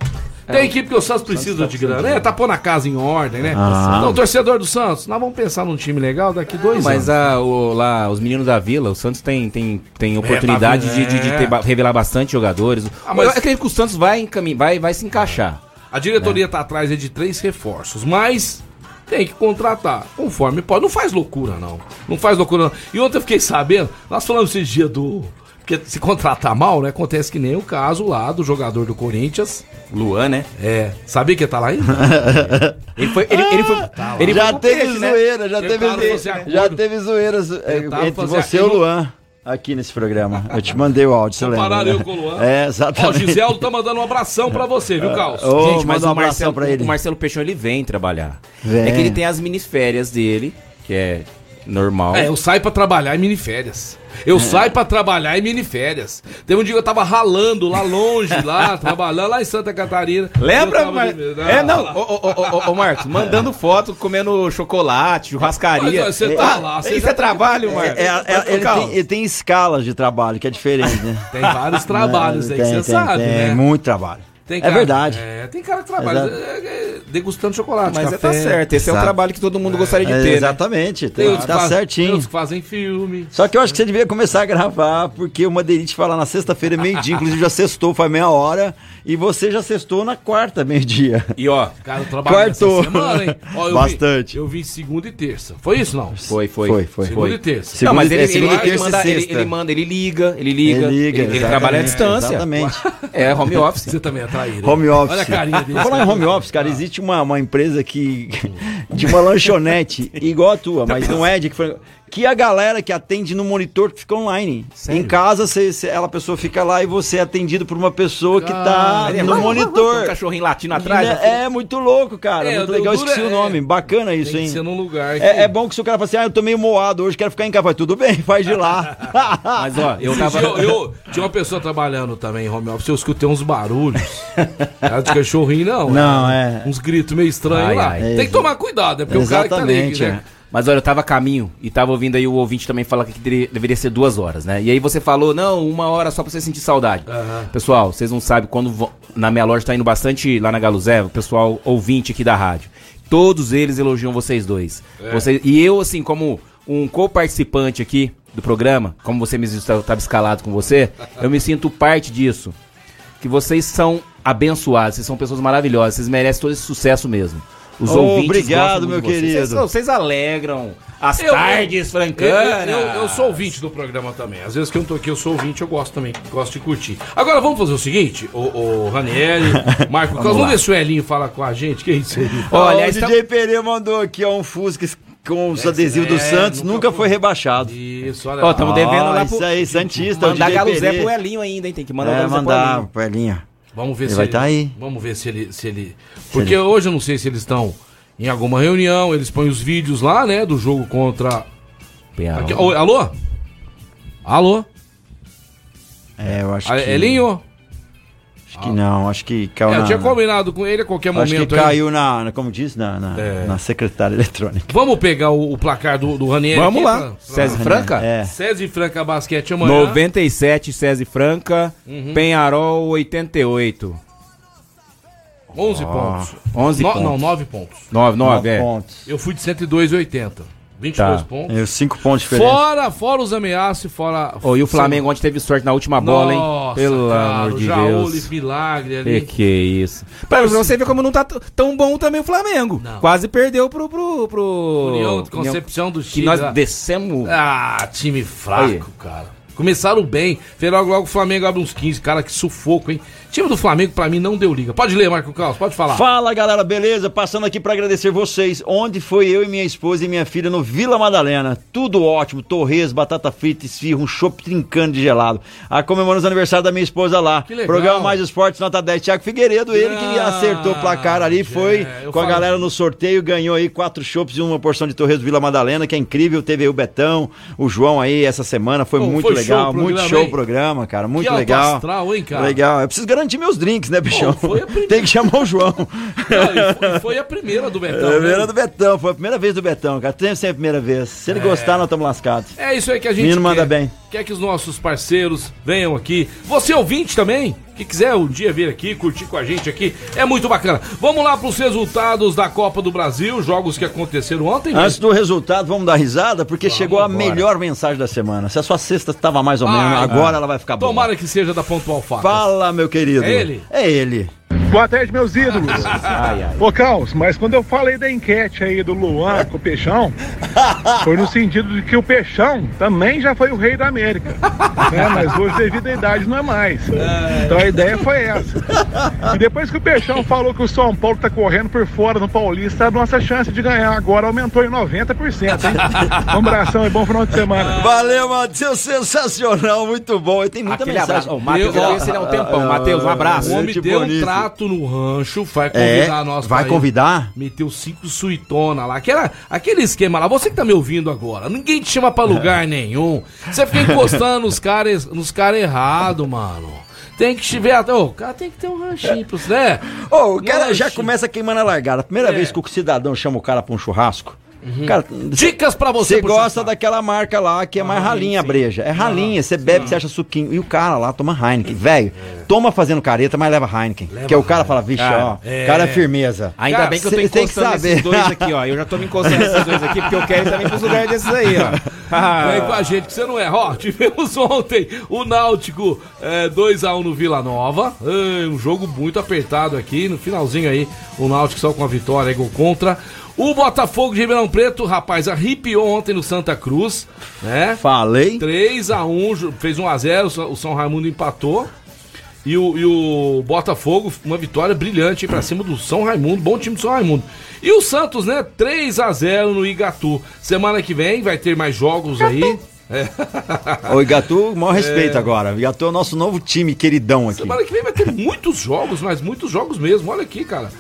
Tem que ir porque o Santos precisa de grana. É, tá pondo a casa em ordem, né? Ah. Então, torcedor do Santos, nós vamos pensar num time legal daqui dois Mas anos. a, o- lá, os meninos da Vila, o Santos tem, tem, tem oportunidade tá de, de- de vendo? ter revelar bastante jogadores. Ah, mas- Eu acredito que o Santos vai, encamin- vai, vai se encaixar. A diretoria tá atrás aí de três reforços, mas tem que contratar conforme pode. Não faz loucura, não. Não faz loucura, não. E ontem eu fiquei sabendo, nós falamos esses dias do. Porque se contratar mal, né? Acontece que nem o caso lá do jogador do Corinthians. Luan, né? É. Sabia que tá lá ainda? Ele foi. Ele, ele foi, ele já foi teve peixe, né? zoeira, já teve, acordo. já teve zoeiras é, entre você e o Luan aqui nesse programa. Eu te mandei o áudio, você lembra? Né? eu com o Luan. É, Ó, o exatamente. Giseldo tá mandando um abração pra você, viu, Carlos? Ô, Gente, mas manda um o abração Marcelo, pra ele. o Marcelo Peixão ele vem trabalhar. Vem. É que ele tem as minisférias dele, que é normal. É, eu saio pra trabalhar em miniférias. Eu saio pra trabalhar em miniférias. Teve um dia que eu tava ralando lá longe, lá, trabalhando lá em Santa Catarina. Lembra, Mar... de- É, não, Ah, ô, ô, ô, ô, Marcos, mandando foto, comendo chocolate, churrascaria. Mas, você tá lá, você Isso já é trabalho, Marcos. É, é, ele, tem, ele tem escalas de trabalho, que é diferente, né? Tem vários trabalhos aí que Tem, você tem, sabe, tem, né? muito trabalho. Tem é verdade. É, tem cara que trabalha Exato. é, é, degustando chocolate, Mas é, café. tá certo, esse é o Exato. trabalho que todo mundo gostaria de É, ter, né? exatamente, Tem tem, tá fazem- Tem certinho. outros que fazem filme. Só que eu acho que você devia começar a gravar, porque o Madeirite fala na sexta-feira, meio-dia, inclusive já sextou, faz meia hora, e você já sextou na quarta, meio-dia. E ó, Cara, eu trabalhei essa semana, hein? Ó, eu Bastante. Vi, eu vi segunda e terça. Foi isso, não? foi, foi. Foi, foi. Segunda e terça. Segunda não, mas ele, é, ele, segunda e ele terça manda, ele, sexta. ele manda, ele liga, ele liga, Ele liga, ele, ele trabalha à distância. Exatamente. É home office. Você também é traíra. Home office. Olha a carinha dele. Vou falar em home office, cara, existe uma, uma empresa que. de uma lanchonete igual a tua, mas não é de que foi. Que a galera que atende no monitor fica online. Sério? Em casa, você, você- ela a pessoa fica lá e você é atendido por uma pessoa que tá Ele é no um monitor. cachorrinho latino atrás. né? É, é muito louco, cara. É, muito o legal, esqueci é- o nome. Bacana isso, Tem que hein? ser num lugar que... É, é bom que se o cara fala assim, ah, eu tô meio moado hoje, quero ficar em casa. Vai, Tudo bem, faz de lá. Mas ó, eu tava. Eu, eu- tinha uma pessoa trabalhando também em home office, eu escutei uns barulhos. Era de cachorrinho, não. Não, Era é. Uns gritos meio estranhos lá. ai. Tem que tomar cuidado, é porque o cara que tá ali, Exatamente, né? É. Mas olha, eu tava a caminho e tava ouvindo aí o ouvinte também falar que deveria, ser duas horas, né? E aí você falou, não, uma hora só pra você sentir saudade. Pessoal, vocês não sabem, quando na minha loja tá indo bastante lá na Galuzé, o pessoal ouvinte aqui da rádio. Todos eles elogiam vocês dois. Vocês- e eu, assim, como um co-participante aqui do programa, como você me estava escalado com você, eu me sinto parte disso. Que vocês são abençoados, vocês são pessoas maravilhosas, vocês merecem todo esse sucesso mesmo. Os Oh, ouvintes obrigado, meu querido. Vocês, vocês alegram as Eu- tardes Eu, francanas. eu, eu sou ouvinte do programa também. Às vezes que eu não tô aqui, eu sou ouvinte, eu gosto também, gosto de curtir. Agora vamos fazer o seguinte, o, o Ranieri, Marco Carlos, vamos ver se o Elinho fala com a gente. Que isso aí? Olha, o tá- DJ Pereira mandou aqui ó, um Fusca com os adesivos do é, Santos, nunca nunca foi. foi rebaixado. Isso, olha Ó, lá. tamo devendo lá isso pro- aí, Santista, o Mandar Galuzé Pereira. pro Elinho ainda, hein? Tem que mandar É, Galuzé pro mandar Elinho. pro Elinho. Vamos ver Ele se vai ele, tá aí. Vamos ver se ele, se ele. Porque hoje eu não sei se eles estão em alguma reunião, eles põem os vídeos lá, né, do jogo contra. Aqui, alô? Alô? É, eu acho Ah, que... Elinho? Acho que não, acho que caiu É, eu na... tinha combinado com ele a qualquer Acho que momento. aí. caiu na, na- como diz, na, na, É. na secretária eletrônica. Vamos pegar o, o placar do, do Ranieri Vamos aqui lá. pra- pra- César Franca? É. César e Franca Basquete amanhã. 97, César Franca. Uhum. Penharol, 88. 11 pontos. 11 No- pontos. Não, 9 pontos. 9, 9, Nove é. pontos. Eu fui de 102,80. 22 Tá. pontos. É, cinco pontos diferentes. Fora, fora os ameaças, fora. Ô, e o Flamengo ontem teve sorte na última bola, hein? Nossa, Pelo cara, amor o de Jaú, Deus. milagre Que ali. que é isso? Pra você ver como não tá tão bom também o Flamengo. Não. Quase perdeu pro. pro, pro União de Concepção do Que Chile. nós lá. descemos. Ah, time fraco, Aí. cara. Começaram bem. Logo, logo o Flamengo abre uns 15. Cara, que sufoco, hein? Time do Flamengo, pra mim, não deu liga. Pode ler, Marco Carlos, pode falar. Fala galera, beleza? Passando aqui pra agradecer vocês. Onde foi eu e minha esposa e minha filha no Vila Madalena? Tudo ótimo, torres, batata frita, esfirra, um chopp trincando de gelado. A comemoramos o aniversário da minha esposa lá. Que legal. Programa Mais Esportes, nota 10. Thiago Figueiredo, ele que Ah, acertou o placar ali, foi é, com a falo- galera no sorteio, ganhou aí quatro chopps e uma porção de torres do Vila Madalena, que é incrível. Teve aí o Betão, o João aí essa semana, foi muito foi legal, show muito show o programa, cara, muito alto legal. astral, hein, cara? Legal. Eu preciso garantir meus drinks, né, bichão? foi a primeira- Tem que chamar o João. Não, e foi, a primeira do Betão. É a né? primeira do Betão, foi a primeira vez do Betão, cara. Tem sempre a primeira vez. Se ele gostar, nós estamos lascados. É isso aí que a gente Menino quer. manda bem. Quer que os nossos parceiros venham aqui. Você ouvinte também, que quiser um dia vir aqui, curtir com a gente aqui, é muito bacana. Vamos lá para os resultados da Copa do Brasil, jogos que aconteceram ontem. né? Antes do resultado, vamos dar risada, porque chegou a embora. melhor mensagem da semana. Se a sua sexta estava mais ou menos, agora ah. ela vai ficar boa. Tomara que seja da Pontual Faca. Fala, meu querido. É ele? É ele. Boa tarde, meus ídolos. Ai, ai. Ô, Caos, mas quando eu falei da enquete aí do Luan com o Peixão, foi no sentido de que o Peixão também já foi o rei da América. né? Mas hoje, devido à idade, não é mais. Então a ideia foi essa. E depois que o Peixão falou que o São Paulo tá correndo por fora no Paulista, a nossa chance de ganhar agora aumentou em 90%. Hein? Um abração e bom final de semana. Valeu, Matheus, sensacional, muito bom. E tem muita Aquele mensagem. abraço. Ô, Matheus, eu ele há um tempão. Matheus, um abraço. O homem deu um bonito. trato no rancho, vai É, convidar nós vai pra ir. convidar? Meteu cinco suitona lá, que era aquele esquema lá. Você que tá me ouvindo agora, ninguém te chama pra lugar nenhum. Você fica encostando nos caras nos cara errado, mano. Tem que tiver. Ô, o cara tem que ter um ranchinho né? Ô, o cara já começa queimando a largada. A primeira É. vez que o cidadão chama o cara pra um churrasco. Cara, Dicas pra você, Você gosta daquela marca lá que é mais Ah, ralinha a sim. breja. É ralinha, você bebe, você acha suquinho. E o cara lá toma Heineken. Velho, toma fazendo careta, mas leva Heineken. que o cara fala, vixe, Cara, ó, é. cara é firmeza. Ainda Cara, bem que eu tô encostando saber. nesses dois aqui, ó. Eu já tô me encostando nesses dois aqui, porque eu quero ir também pros lugares desses aí, ó. Vem com a gente que você não é. Ó, tivemos ontem o Náutico é, 2x1 no Vila Nova. É, um jogo muito apertado aqui. No finalzinho aí, o Náutico só com a vitória, gol contra. O Botafogo de Ribeirão Preto, rapaz, arrepiou ontem no Santa Cruz, né? Falei. 3x1, ju- fez 1x0, o São Raimundo empatou. E o, e o Botafogo, uma vitória brilhante pra cima do São Raimundo, bom time do São Raimundo. E o Santos, né? 3x0 no Igatu. Semana que vem vai ter mais jogos aí. É. Ô, Igatu, maior respeito agora. Igatu é o nosso novo time queridão aqui. Semana que vem vai ter muitos jogos, mas muitos jogos mesmo. Olha aqui, cara.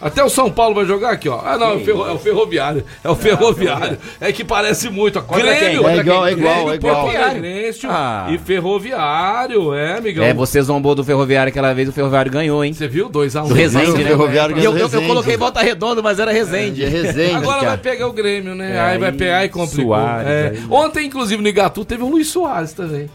Até o São Paulo vai jogar aqui, ó. Ah, não, é o, ferro- é o Ferroviário. É o Ferroviário. É que parece muito. ó. Grêmio, É igual, é igual, Grêmio, é igual. Alegrense Ah. e Ferroviário. É, amigão. É, você zombou do Ferroviário aquela vez, o Ferroviário ganhou, hein? Você viu? 2x1. Do Resende, O né? Ferroviário E eu, ganhou eu, eu coloquei volta redonda, mas era Resende. É Resende, Agora cara. vai pegar o Grêmio, né? É, aí vai pegar e complicou. Soares, É. aí. Ontem, inclusive, no Igatu teve o Luiz Soares também.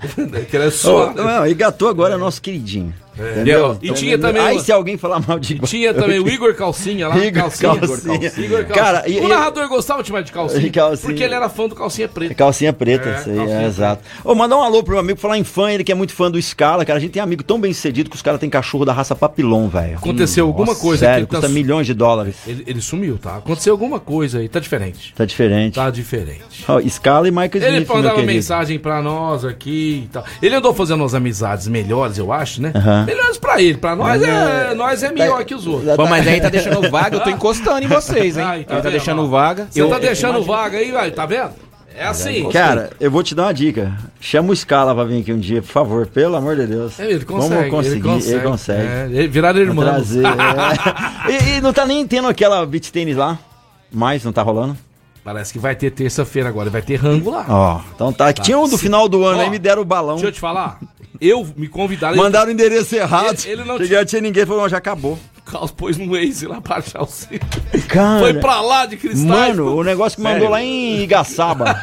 que é Ô, Soares. não, Igatu agora é nosso queridinho. Entendeu? E tinha também Aí o- se alguém falar mal de tinha também o Igor Calcinha lá. Igor calcinha, Calcinha. Igor Calcinha. Cara, e- o narrador gostava de chamar de calcinha, calcinha. Porque ele era fã do calcinha preta. Calcinha preta, É, isso aí, é, exato. Ô, mandar um alô pro meu amigo falar em fã, ele que é muito fã do Scala, cara. A gente tem amigo tão bem sucedido que os caras têm cachorro da raça papilon, velho. Aconteceu alguma Nossa, coisa Sério, que ele custa tá- milhões de dólares. Ele, ele sumiu, tá? Aconteceu alguma coisa aí. Tá diferente. Tá diferente. Tá diferente. Ó, Scala e Michael Ele Smith, meu mandava mensagem pra nós aqui e tal. Ele andou fazendo umas amizades melhores, eu acho, né? Melhores pra ele. Pra nós é, nós é melhor que os outros. Bom, mas aí tá deixando vaga, eu tô encostando em vocês, hein? Tá Ele tá vendo, deixando ó? vaga. Você Eu- tá eu- deixando vaga aí, vai, tá vendo? É assim. Cara, eu vou te dar uma dica. Chama o Scala pra vir aqui um dia, por favor, pelo amor de Deus. É, ele consegue. Vamos conseguir, ele consegue. ele consegue. É, ele viraram irmão. Trazer. é. e, e não tá nem tendo aquela beat tênis lá? Mais, não tá rolando? Parece que vai ter terça-feira agora, vai ter rango lá. Ó, então tá. Tinha um do final do ano Ó, aí, me deram o balão. Deixa eu te falar. Eu me convidaram. Mandaram o endereço errado. Ele- ele não Cheguei, não tinha ninguém, falou, não, já acabou. Carlos pôs no Waze lá pra achar o sítio. Cara, Foi pra lá de cristais. Mano, o negócio que mandou lá em Igaçaba.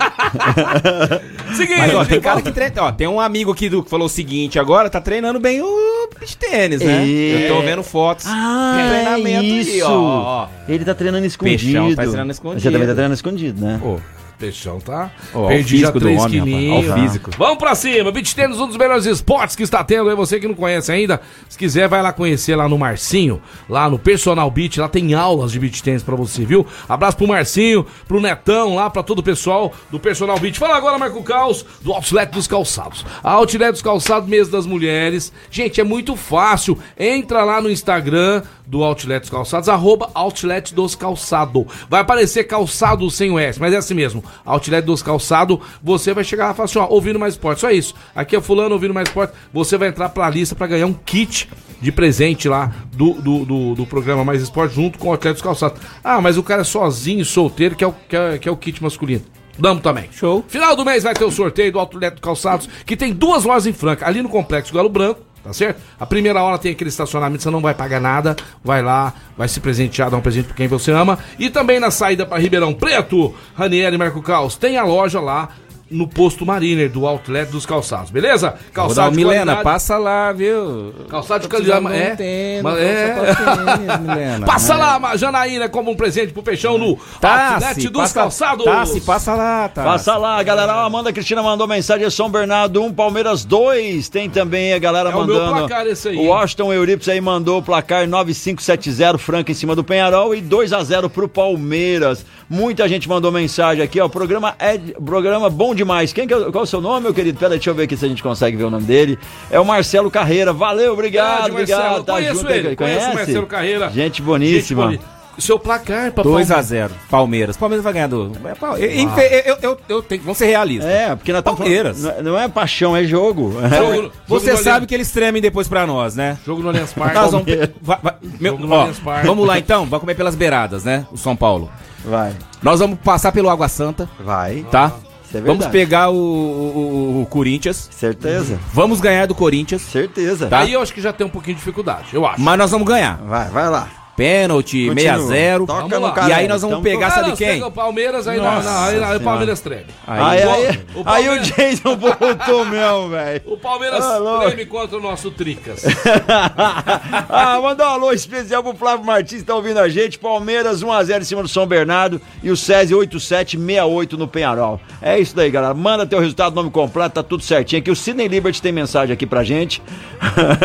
Seguinte, Mas ó, tem cara que treina. Ó, tem um amigo aqui do, que falou o seguinte: agora tá treinando bem o beach tênis, né? É. Eu tô vendo fotos Ah, de treinamento aí, isso. ó, ó. Ele tá treinando escondido. Peixão tá treinando escondido. Você também tá treinando escondido, né? Pô, Peixão tá. Ó, Perdi já físico do 3 homem, quilinhos. Físico. Vamos pra cima. Beach Tênis, um dos melhores esportes que está tendo. Aí você que não conhece ainda, se quiser, vai lá conhecer lá no Marcinho, lá no Personal Beach. Lá tem aulas de beach tênis pra você, viu? Abraço pro Marcinho, pro Netão, lá pra todo o pessoal do Personal Beach. Fala agora, Marco Caos, do Outlet dos Calçados. A Outlet dos Calçados, mês das mulheres. Gente, é muito fácil. Entra lá no Instagram do Outlet dos Calçados, arroba Outlet dos Calçado. Vai aparecer calçado sem o S, mas é assim mesmo. Outlet dos Calçado, você vai chegar lá e falar assim, ó, ouvindo mais esporte, só isso. Aqui é fulano ouvindo mais esporte, você vai entrar pra lista pra ganhar um kit de presente lá do, do, do, do programa Mais Esporte junto com o Outlet dos Calçados. Ah, mas o cara é sozinho, solteiro, que é o, que é, que é o kit masculino. Damos também. Show. Final do mês vai ter o sorteio do Outlet dos Calçados, que tem duas lojas em Franca, ali no Complexo Galo Branco, tá certo? A primeira hora tem aquele estacionamento, você não vai pagar nada, vai lá, vai se presentear, dar um presente pra quem você ama. E também na saída para Ribeirão Preto, Ranieri Marco Caos, tem a loja lá no posto Mariner do Outlet dos Calçados, beleza? Vou dar Calçado Milena, passa lá, viu? Calçado de qualidade, de é. tênis, Mas é. tênis, Milena. Passa É. lá, Ma- Janaína, como um presente pro Peixão no Tá, Outlet se dos passa, Calçados. Tá, se passa lá, tá. Passa lá, galera. A Amanda Cristina mandou mensagem São Bernardo 1, Palmeiras 2. Tem também a galera É o meu mandando. placar esse aí. O Washington Euripides aí mandou o placar 9570 Franca em cima do Penharol e 2 a 0 pro Palmeiras. Muita gente mandou mensagem aqui, ó. O programa é programa bom demais. Quem que é, qual é o seu nome, meu querido? Pera, deixa eu ver aqui se a gente consegue ver o nome dele. É o Marcelo Carreira. Valeu, obrigado, Grande Marcelo. obrigado. Tá Conheço junto ele, conheço o Marcelo Carreira. Gente boníssima. Gente boni- Seu placar, papai. 2x0, Palmeiras. Palmeiras vai ganhar do. é, Pal- eu, eu, eu, eu, eu tenho, vamos ser realistas. É, porque nós estamos Palmeiras. falando- Não é- não é paixão, é jogo. Jogo- jogo Você sabe Allianz- que eles tremem depois pra nós, né? Jogo no Allianz Parque. Nós vamos, vai- vai- meu- Jogo no ó, Allianz Parque. vamos lá então, vamos comer pelas beiradas, né? O São Paulo. Vai, Nós vamos passar pelo Água Santa, vai. tá? Isso é vamos pegar o, o- o Corinthians. Certeza, Vamos ganhar do Corinthians. certeza. Tá. Aí eu acho que já tem um pouquinho de dificuldade, eu acho. Mas nós vamos ganhar. Vai, vai lá. Pênalti, Continua. 6x0. Toca Vamos no lá. cara. E aí nós vamos Então, pegar, sabe quem? pega o Palmeiras, aí, Nossa não, aí, aí o. Palmeiras treme. Aí, Aí, aí, o aí, o Palmeiras- Jason voltou mesmo, velho. O Palmeiras Ah, louco. treme contra o nosso Tricas. ah, manda um alô especial pro Flávio Martins, que tá ouvindo a gente. Palmeiras 1x0 em cima do São Bernardo e o SESI 8768 no Penharol. É isso daí, galera. Manda teu resultado, nome completo, tá tudo certinho aqui. O Sidney Liberty tem mensagem aqui pra gente.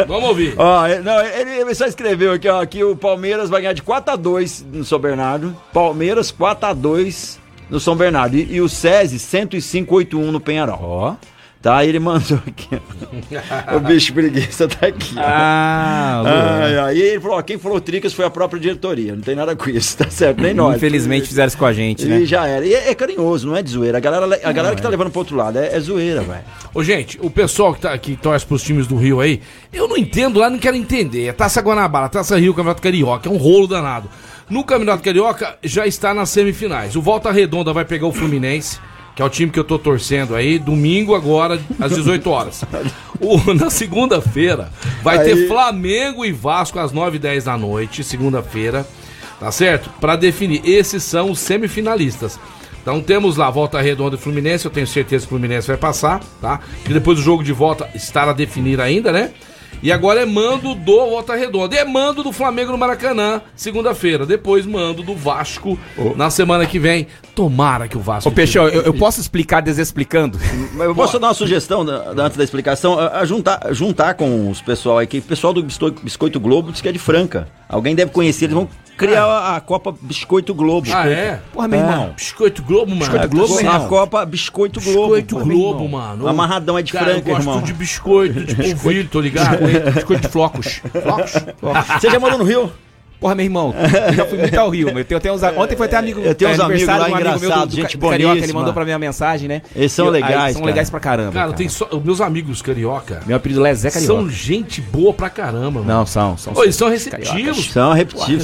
Vamos ouvir. Ó, ele- não, ele, ele só escreveu aqui, ó, que o Palmeiras vai ganhar de 4x2 no São Bernardo. Palmeiras 4x2 no São Bernardo. E, e o SESI 10581 no Penharol. Ó. Tá? Aí ele mandou aqui. o bicho preguiça tá aqui. Ah, Ai, ai. E ele falou: ó, quem falou tricas foi a própria diretoria. Não tem nada com isso, tá certo? Nem nós. Infelizmente fizeram isso com a gente, E né? já era. E é, é carinhoso, não é de zoeira. A galera, a galera que tá levando pro outro lado é, é zoeira, velho. Ô, gente, o pessoal que, tá, que torce pros times do Rio aí, eu não entendo lá, não quero entender. É Taça Guanabara, Taça Rio, Campeonato Carioca, é um rolo danado. No Campeonato Carioca já está nas semifinais. O Volta Redonda vai pegar o Fluminense, que é o time que eu tô torcendo aí, domingo agora, às 18 horas. O- na segunda-feira vai Aí- ter Flamengo e Vasco às 9 e 10 da noite, segunda-feira, tá certo? Pra definir. Esses são os semifinalistas. Então temos lá Volta Redonda e Fluminense, eu tenho certeza que o Fluminense vai passar, tá? E depois do jogo de volta estará a definir ainda, né? E agora é mando do Volta Redonda. E é mando do Flamengo no Maracanã, segunda-feira. Depois mando do Vasco na semana que vem. Tomara que o Vasco. Ô, Peixão, eu, eu posso explicar desexplicando? Mas eu posso dar uma sugestão da- da- antes da explicação? A, a juntar, juntar com os pessoal aqui. O pessoal do Biscoito, Globo diz que é de Franca. Alguém deve conhecer, eles vão criar a, a Copa Biscoito Globo. Ah, é? Porra, meu irmão. Biscoito Globo, mano. Biscoito Globo, a, meu a. Copa Biscoito Globo. Biscoito. Globo, mano. O amarradão é de Cara, Franca, eu gosto irmão. de biscoito, de polvilho, tô ligado? Biscoito de flocos. Flocos? Você já morou no Rio? Porra, meu irmão, eu já fui muito ao Rio. Eu tenho, eu tenho uns, ontem foi até amigo. Eu tenho uns aniversário amigos lá de um amigo meu do- do, gente do Carioca, ele boníssima. mandou pra minha mensagem, né? Eles são E eu- aí, legais, São cara. legais pra caramba. Cara, tem só. Os meus amigos carioca Meu apelido é Zé Carioca. são gente boa pra caramba, mano. Não, são. são Ô, eles são Cariocas. receptivos. São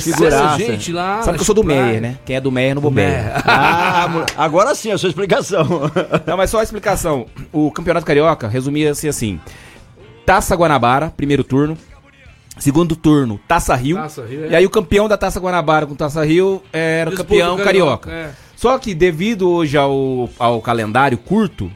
figuraça. gente lá. Sabe que eu sou do. Meyer, né? Quem é do Meyer não bobeia. Meyer. Ah, mo- agora sim, a sua explicação. Não, mas só a explicação. O Campeonato Carioca resumia-se assim: Taça Guanabara, primeiro turno. Segundo turno, Taça Rio. Taça Rio, é. E aí o campeão da Taça Guanabara com Taça Rio era o campeão carioca. é. Só que devido hoje ao, ao calendário curto,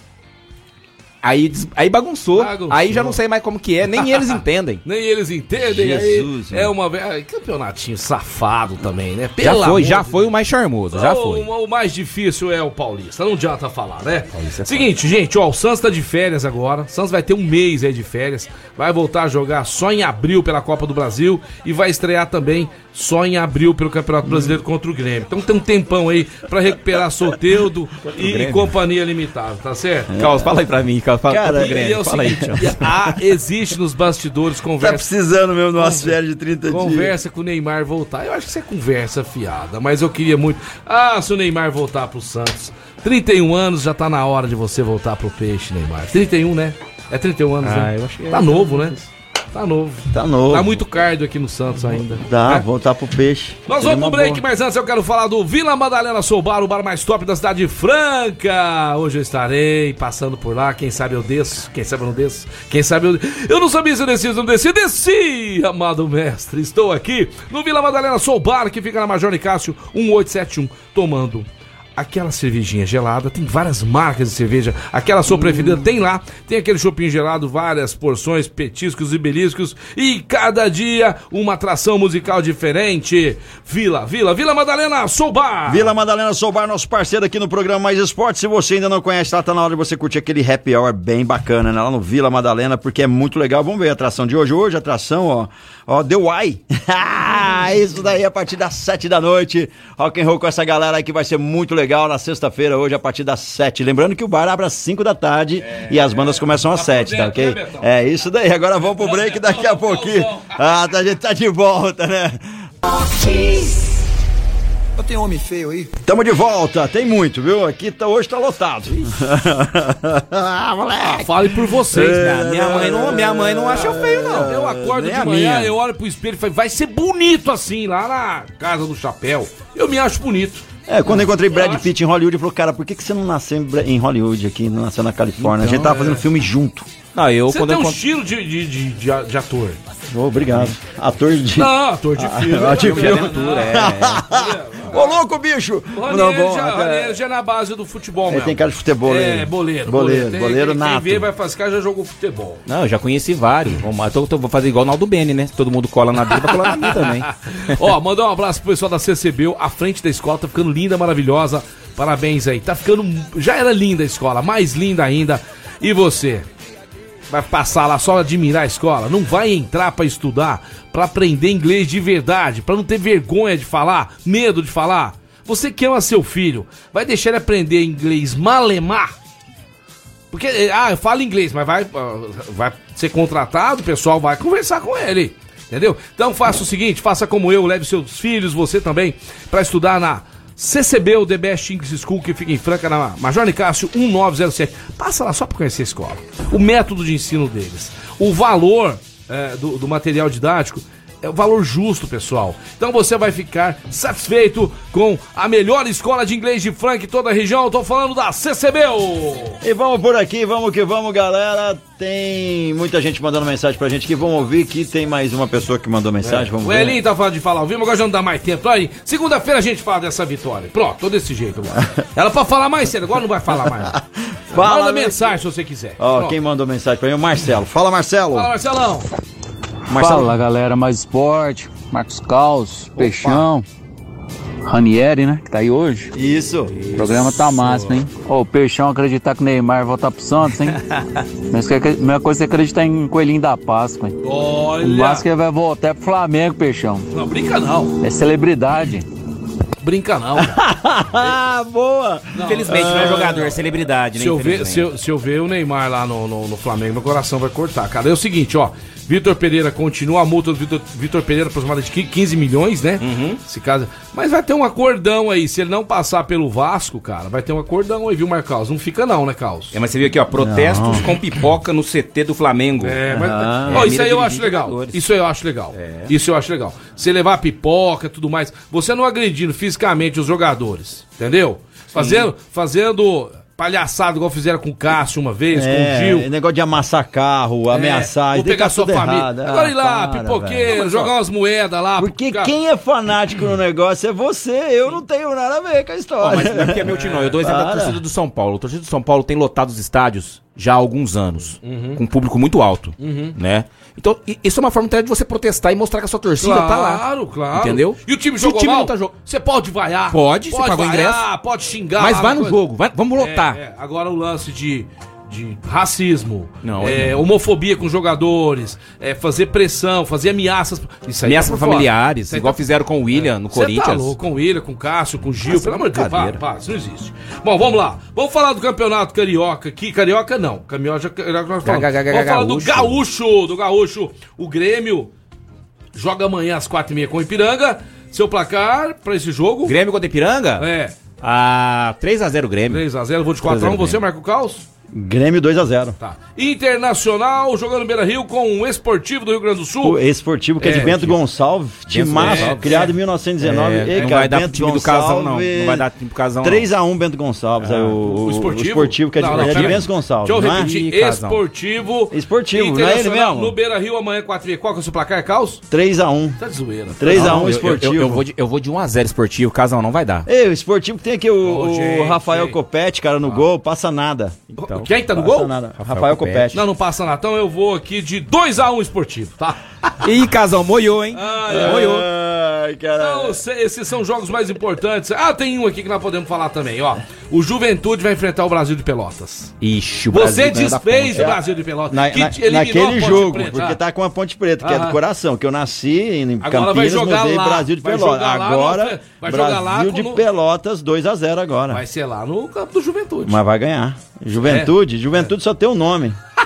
aí, des- aí bagunçou. Bagunçou. Aí já não sei mais como que é, nem eles entendem. Nem eles entendem. Jesus, aí é uma campeonatinho safado também, né? Já Pelo foi, já de foi o mais charmoso, já o, foi. O, o mais difícil é o Paulista, não adianta falar, né? Seguinte, gente, ó, o Santos tá de férias agora. O Santos vai ter um mês aí de férias. Vai voltar a jogar só em abril pela Copa do Brasil e vai estrear também só em abril pelo Campeonato Brasileiro contra o Grêmio. Então tem um tempão aí pra recuperar Soteudo e, Grêmio. companhia limitada, tá certo? Carlos, fala aí pra mim, Carlos, fala Cara, Grêmio, é fala aí. seguinte, há- existe nos bastidores Tá conversa precisando mesmo de umas férias de 30 dias. Conversa com o Neymar voltar. Eu acho que isso é conversa fiada, mas eu queria muito. Ah, se o Neymar voltar pro Santos. 31 anos já tá na hora de você voltar pro peixe, Neymar. 31, né? É 31 anos, Ah, né? eu acho que é. Tá novo, né? Tá novo. Tá novo. Tá muito cardio aqui no Santos ainda. Dá, né? voltar pro peixe. Nós Seria vamos pro break, boa. mas antes eu quero falar do Vila Madalena Sou Bar, o bar mais top da cidade franca. Hoje eu estarei passando por lá. Quem sabe eu desço, quem sabe eu não desço. Quem sabe eu. Eu não sabia se eu desci ou não desci. Desci, amado mestre. Estou aqui no Vila Madalena Sou Bar, que fica na Major Nicásio 1871, tomando. Aquela cervejinha gelada, tem várias marcas de cerveja. Aquela sua preferida tem lá. Tem aquele chopinho gelado, várias porções, petiscos e beliscos. E cada dia uma atração musical diferente. Vila, Vila, Vila Madalena, Sou Bar. Vila Madalena Soubar, nosso parceiro aqui no programa Mais Esporte. Se você ainda não conhece, lá tá na hora de você curtir aquele happy hour bem bacana, né? Lá no Vila Madalena, porque é muito legal. Vamos ver a atração de hoje. Hoje a atração, ó, ó, The Why. Isso daí a partir das 7 da noite. Rock and roll com essa galera aí que vai ser muito legal na sexta-feira, hoje a partir das 7. Lembrando que o bar abre às 5 da tarde e as bandas começam às 7, tá ok? É isso daí. Agora vamos pro break daqui a pouquinho. Ah, tá- a gente tá de volta, né? Eu tenho homem feio aí. Tamo de volta, tem muito, viu? Aqui tá, hoje tá lotado. ah, moleque! Fale por vocês, É, né? Minha mãe não, minha mãe não acha eu feio, não. Eu acordo Nem de manhã, minha. eu olho pro espelho e falo, vai ser bonito assim, lá na casa do chapéu. Eu me acho bonito. É, quando eu encontrei Brad. Pitt em Hollywood, ele falou, cara, por que, que você não nasceu em Bra- em Hollywood aqui, não nasceu na Califórnia? a gente tava fazendo filme junto. Não, eu Você quando tem eu um estilo de, de, de, de ator. Ô, obrigado. Ator de... Não, ator de filme. Ah, de filme. não, é. Ô, louco, bicho! O Ranieri já, o Ranieri já é na base do futebol, Ele mesmo. tem cara de futebol, É, né? boleiro. Boleiro, Tem- boleiro quem, nato. Quem vê vai já jogou futebol. Não, eu já conheci vários. Vamos lá, tô, vou fazer igual o Naldo Bene, né? Todo mundo cola na dele, vai colar na mim também. Ó, mandar um abraço pro pessoal da CCB, a frente da escola tá ficando linda, maravilhosa. Parabéns aí. Tá ficando. Já era linda a escola, mais linda ainda. E você? Vai passar lá só admirar a escola? Não vai entrar pra estudar, pra aprender inglês de verdade, pra não ter vergonha de falar, medo de falar? Você que ama seu filho, vai deixar ele aprender inglês malemar? Porque, eh, ah, fala inglês, mas vai, vai ser contratado, o pessoal vai conversar com ele. Entendeu? Então faça o seguinte, faça como eu, leve seus filhos, você também, pra estudar na CCB, o The Best English School, que fica em Franca, na Major Nicásio 1907. Passa lá só pra conhecer a escola. O método de ensino deles. O valor eh, do, do material didático é o valor justo, pessoal. Então você vai ficar satisfeito com a melhor escola de inglês de Franca em toda a região. Eu tô falando da CCBU. E vamos por aqui, vamos que vamos, galera. Tem muita gente mandando mensagem pra gente que vamos ouvir que tem mais uma pessoa que mandou mensagem, vamos O. Elinho tá falando de falar ao vivo, agora já não dá mais tempo. Aí, segunda-feira a gente fala dessa vitória. Pronto, tô desse jeito agora. Ela pode falar mais cedo, agora não vai falar mais. Fala, Manda né? mensagem se você quiser. Ó, quem mandou mensagem pra mim é o Marcelo. Fala, Marcelo. Fala, Marcelão. Marcelo. Fala galera, mais esporte, Marcos Caos, Peixão, Ranieri, né? Que tá aí hoje. Isso. O programa tá massa, hein? Ô, o Peixão acreditar que o Neymar vai voltar pro Santos, hein? Mas que- Mesma coisa é acreditar em Coelhinho da Páscoa, hein? O Olha. máximo que ele vai voltar é pro Flamengo, Peixão. Não, brinca não. É celebridade. Brinca não. Ah, boa. Infelizmente, não é jogador, é celebridade, né? Se eu, ver, se, eu, se eu ver o Neymar lá no, no, no Flamengo, meu coração vai cortar. Cara, é o seguinte, ó. Vitor Pereira continua a multa do Vitor, Pereira aproximadamente de 15 milhões, né? Uhum. Se caso. Mas vai ter um acordão aí. Se ele não passar pelo Vasco, cara, vai ter um acordão aí, viu, Marcos? Não fica não, né, Carlos? É, mas você viu aqui, ó, protestos com pipoca no CT do Flamengo. É, mas. Ah, Ó, é, isso aí eu acho legal. Isso aí eu acho legal. É. Isso eu acho legal. Você levar pipoca e tudo mais. Você não agredindo fisicamente os jogadores. Entendeu? Fazendo. Fazendo palhaçada igual fizeram com o Cássio uma vez, com o É, Gil. negócio de amassar carro, ameaçar, Vou pegar tá sua família. errado. Agora Ah, ir lá, para, pipoqueiro, velho. jogar umas moedas lá. Porque quem é fanático no negócio é você, eu não tenho nada a ver com a história. mas não é porque é meu time, não. Eu dou exemplo da Para. torcida do São Paulo. A torcida do São Paulo tem lotado os estádios já há alguns anos, Uhum. com um público muito alto, Uhum. né? Então, isso é uma forma até de você protestar e mostrar que a sua torcida tá lá. Claro, claro. Entendeu? E o time Se o jogou time mal? não tá jo- Você pode vaiar. Pode, você pagou vaiar, ingresso. Pode xingar. Mas vai no coisa. jogo, vai- vamos lotar. É, é. Agora o lance de, de racismo, Não, é, não. homofobia com jogadores, é, fazer pressão, fazer ameaças. Isso aí Ameaças tá por fora. familiares, igual tá- fizeram com o William no Você tá Corinthians. louco, com o William, com o Cássio, com o Gil, Nossa, pelo amor de Deus, para, brincadeira. para, isso não existe. Bom, vamos lá. Vamos falar do campeonato carioca aqui. Carioca não. Carioca, carioca nós falamos. Ga- Vamos falar do gaúcho. do gaúcho. O Grêmio joga amanhã às quatro e meia com o Ipiranga. Seu placar pra esse jogo? Grêmio contra Ipiranga? É. Ah, 3x0 Grêmio. 3x0, vou de 4x1. Você, Marco Caos? Grêmio 2x0. Tá. Internacional jogando Beira Rio com o Esportivo do Rio Grande do Sul. O esportivo que é, de É, Bento que- Gonçalves, timaço, Gonçalves. criado É. em 1919. É, Ei, não cara, vai dar Bento time do Casão, não. Gonçalves, Não vai dar time pro Casão, não. 3x1 Bento Gonçalves, aí o, o, O esportivo? o esportivo que é de, Não, não, é de. Bento Gonçalves. Deixa eu não é? repetir. Esportivo. Esportivo, não é ele mesmo? No Beira Rio amanhã 4 h Qual que é o seu placar, Caos? 3x1. Tá de zoeira. 3x1 Não, eu- esportivo. Eu, eu, vou de, eu vou de 1x0 esportivo, Casão não vai dar. Ei, o esportivo tem aqui o, Rafael. Copete, cara, no gol, passa nada. Então, Quem tá no Passa gol? nada. Rafael, Copete. Não, não passa nada. Então eu vou aqui de 2x1 esportivo, tá? Ih, Casão, moiou, hein? Ai, ai, moiou. Ai, caralho. Esses são os jogos mais importantes. Ah, tem um aqui que nós podemos falar também, ó. O Juventude vai enfrentar o Brasil de Pelotas. Ixi, o Você Brasil da desfez o Brasil de Pelotas. Na- na- naquele jogo, Preta. porque tá com a Ponte Preta, que é Ah. do coração, que eu nasci em Agora Campinas, vai jogar mudei lá, Brasil de vai Pelotas. jogar lá Agora, no- Brasil lá de Pelotas 2x0 agora. Vai ser lá no campo do Juventude. Mas vai ganhar. Juventude, Juventude só tem o nome.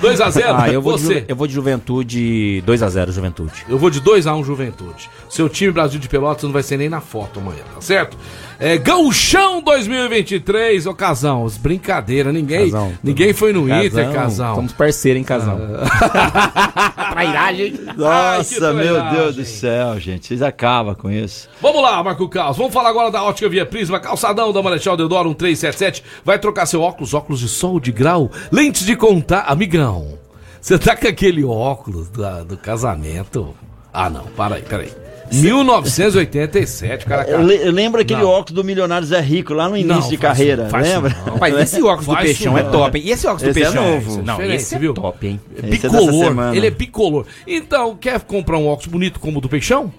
2x0. Ah, eu vou, de, Você. Eu vou de Juventude 2x0 Juventude. Eu vou de 2x1 Juventude. Seu time Brasil de Pelotas não vai ser nem na foto amanhã, tá certo? É, Gauchão 2023, ô Casão, brincadeira, ninguém, Casão, ninguém foi no Inter, Casão. Somos parceiros, hein, Casão? Trairagem. Ai, que Nossa, meu trairagem. Deus do céu, gente. Vocês acabam com isso. Vamos lá, Marco Caos. Vamos falar agora da Ótica Via Prisma, calçadão da Marechal Deodoro 1377. Vai trocar seu óculos, óculos de sol de grau, lentes de contar. Amigão, você tá com aquele óculos da- do casamento? Ah, não, para aí, peraí. 1987, cara. Eu, le- eu lembro aquele Não. óculos do Milionário Zé Rico, lá no início Não, de carreira, faz lembra? não. Rapaz, esse óculos do Peixão é top, hein? E esse óculos do Esse é Peixão? novo. Não, Diferente, esse é viu? top, hein? Esse é bicolor. semana. ele é bicolor. Então, quer comprar um óculos bonito como o do Peixão?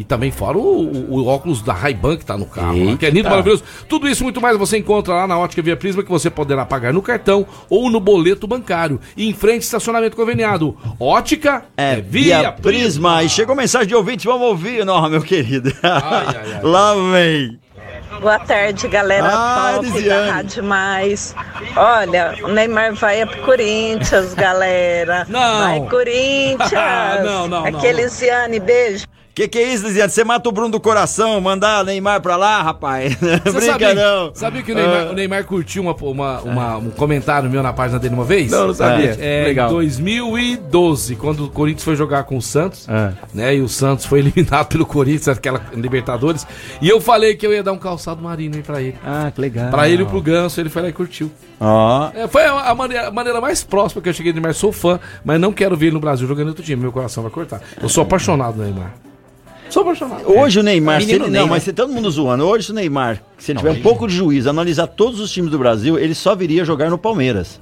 E também fora o, o- o óculos da Ray-Ban que tá no carro, lá, que é lindo, maravilhoso. Tudo isso e muito mais você encontra lá na Ótica Via Prisma, que você poderá pagar no cartão ou no boleto bancário. E em frente, estacionamento conveniado. Ótica É, via Prisma. E chegou mensagem de ouvinte, vamos ouvir. Não, meu querido. ai, ai. Lá vem. Boa tarde, galera Ah, top da Rádio Mais. Olha, o Neymar vai é pro Corinthians, galera. Não. Vai, Corinthians. Não, não, Aqui, não. Elisiane, beijo. Que que é isso, Lisiane? Você mata o Bruno do coração, mandar Neymar pra lá, rapaz? Você Brinca sabia, não. sabia que o Neymar, Ah. o Neymar curtiu uma, uma- uma- um comentário meu na página dele uma vez? Não, não sabia. É, Legal. Em 2012, quando o Corinthians foi jogar com o Santos, Ah. né? E o Santos foi eliminado pelo Corinthians, aquela Libertadores. E eu falei que eu ia dar um calçado marino aí pra ele. Ah, que legal. Pra ele e pro Ganso, ele foi lá e curtiu. Ó. É, foi a, a maneira, a maneira mais próxima que eu cheguei de Neymar. Sou fã, mas não quero ver ele no Brasil jogando outro time. Meu coração vai cortar. Eu sou apaixonado no Neymar. Sou apaixonado. Hoje o Neymar, se Menino ele, Ney, não, mas se todo mundo zoando, hoje se o Neymar, se ele tiver um pouco de juízo, analisar todos os times do Brasil, ele só viria jogar no Palmeiras.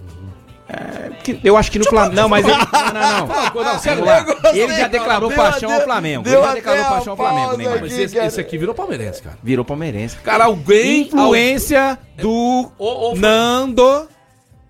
Que- Eu acho que no Flamengo. Não, mas ele. Não, não, não. Não, sério, lá. gostei, Ele já declarou cara. paixão ao Flamengo. deu Ele já declarou paixão ao Flamengo, Neymar. Mas esse, esse aqui virou palmeirense, cara. Virou palmeirense. Cara, alguém. Influência do ou- Nando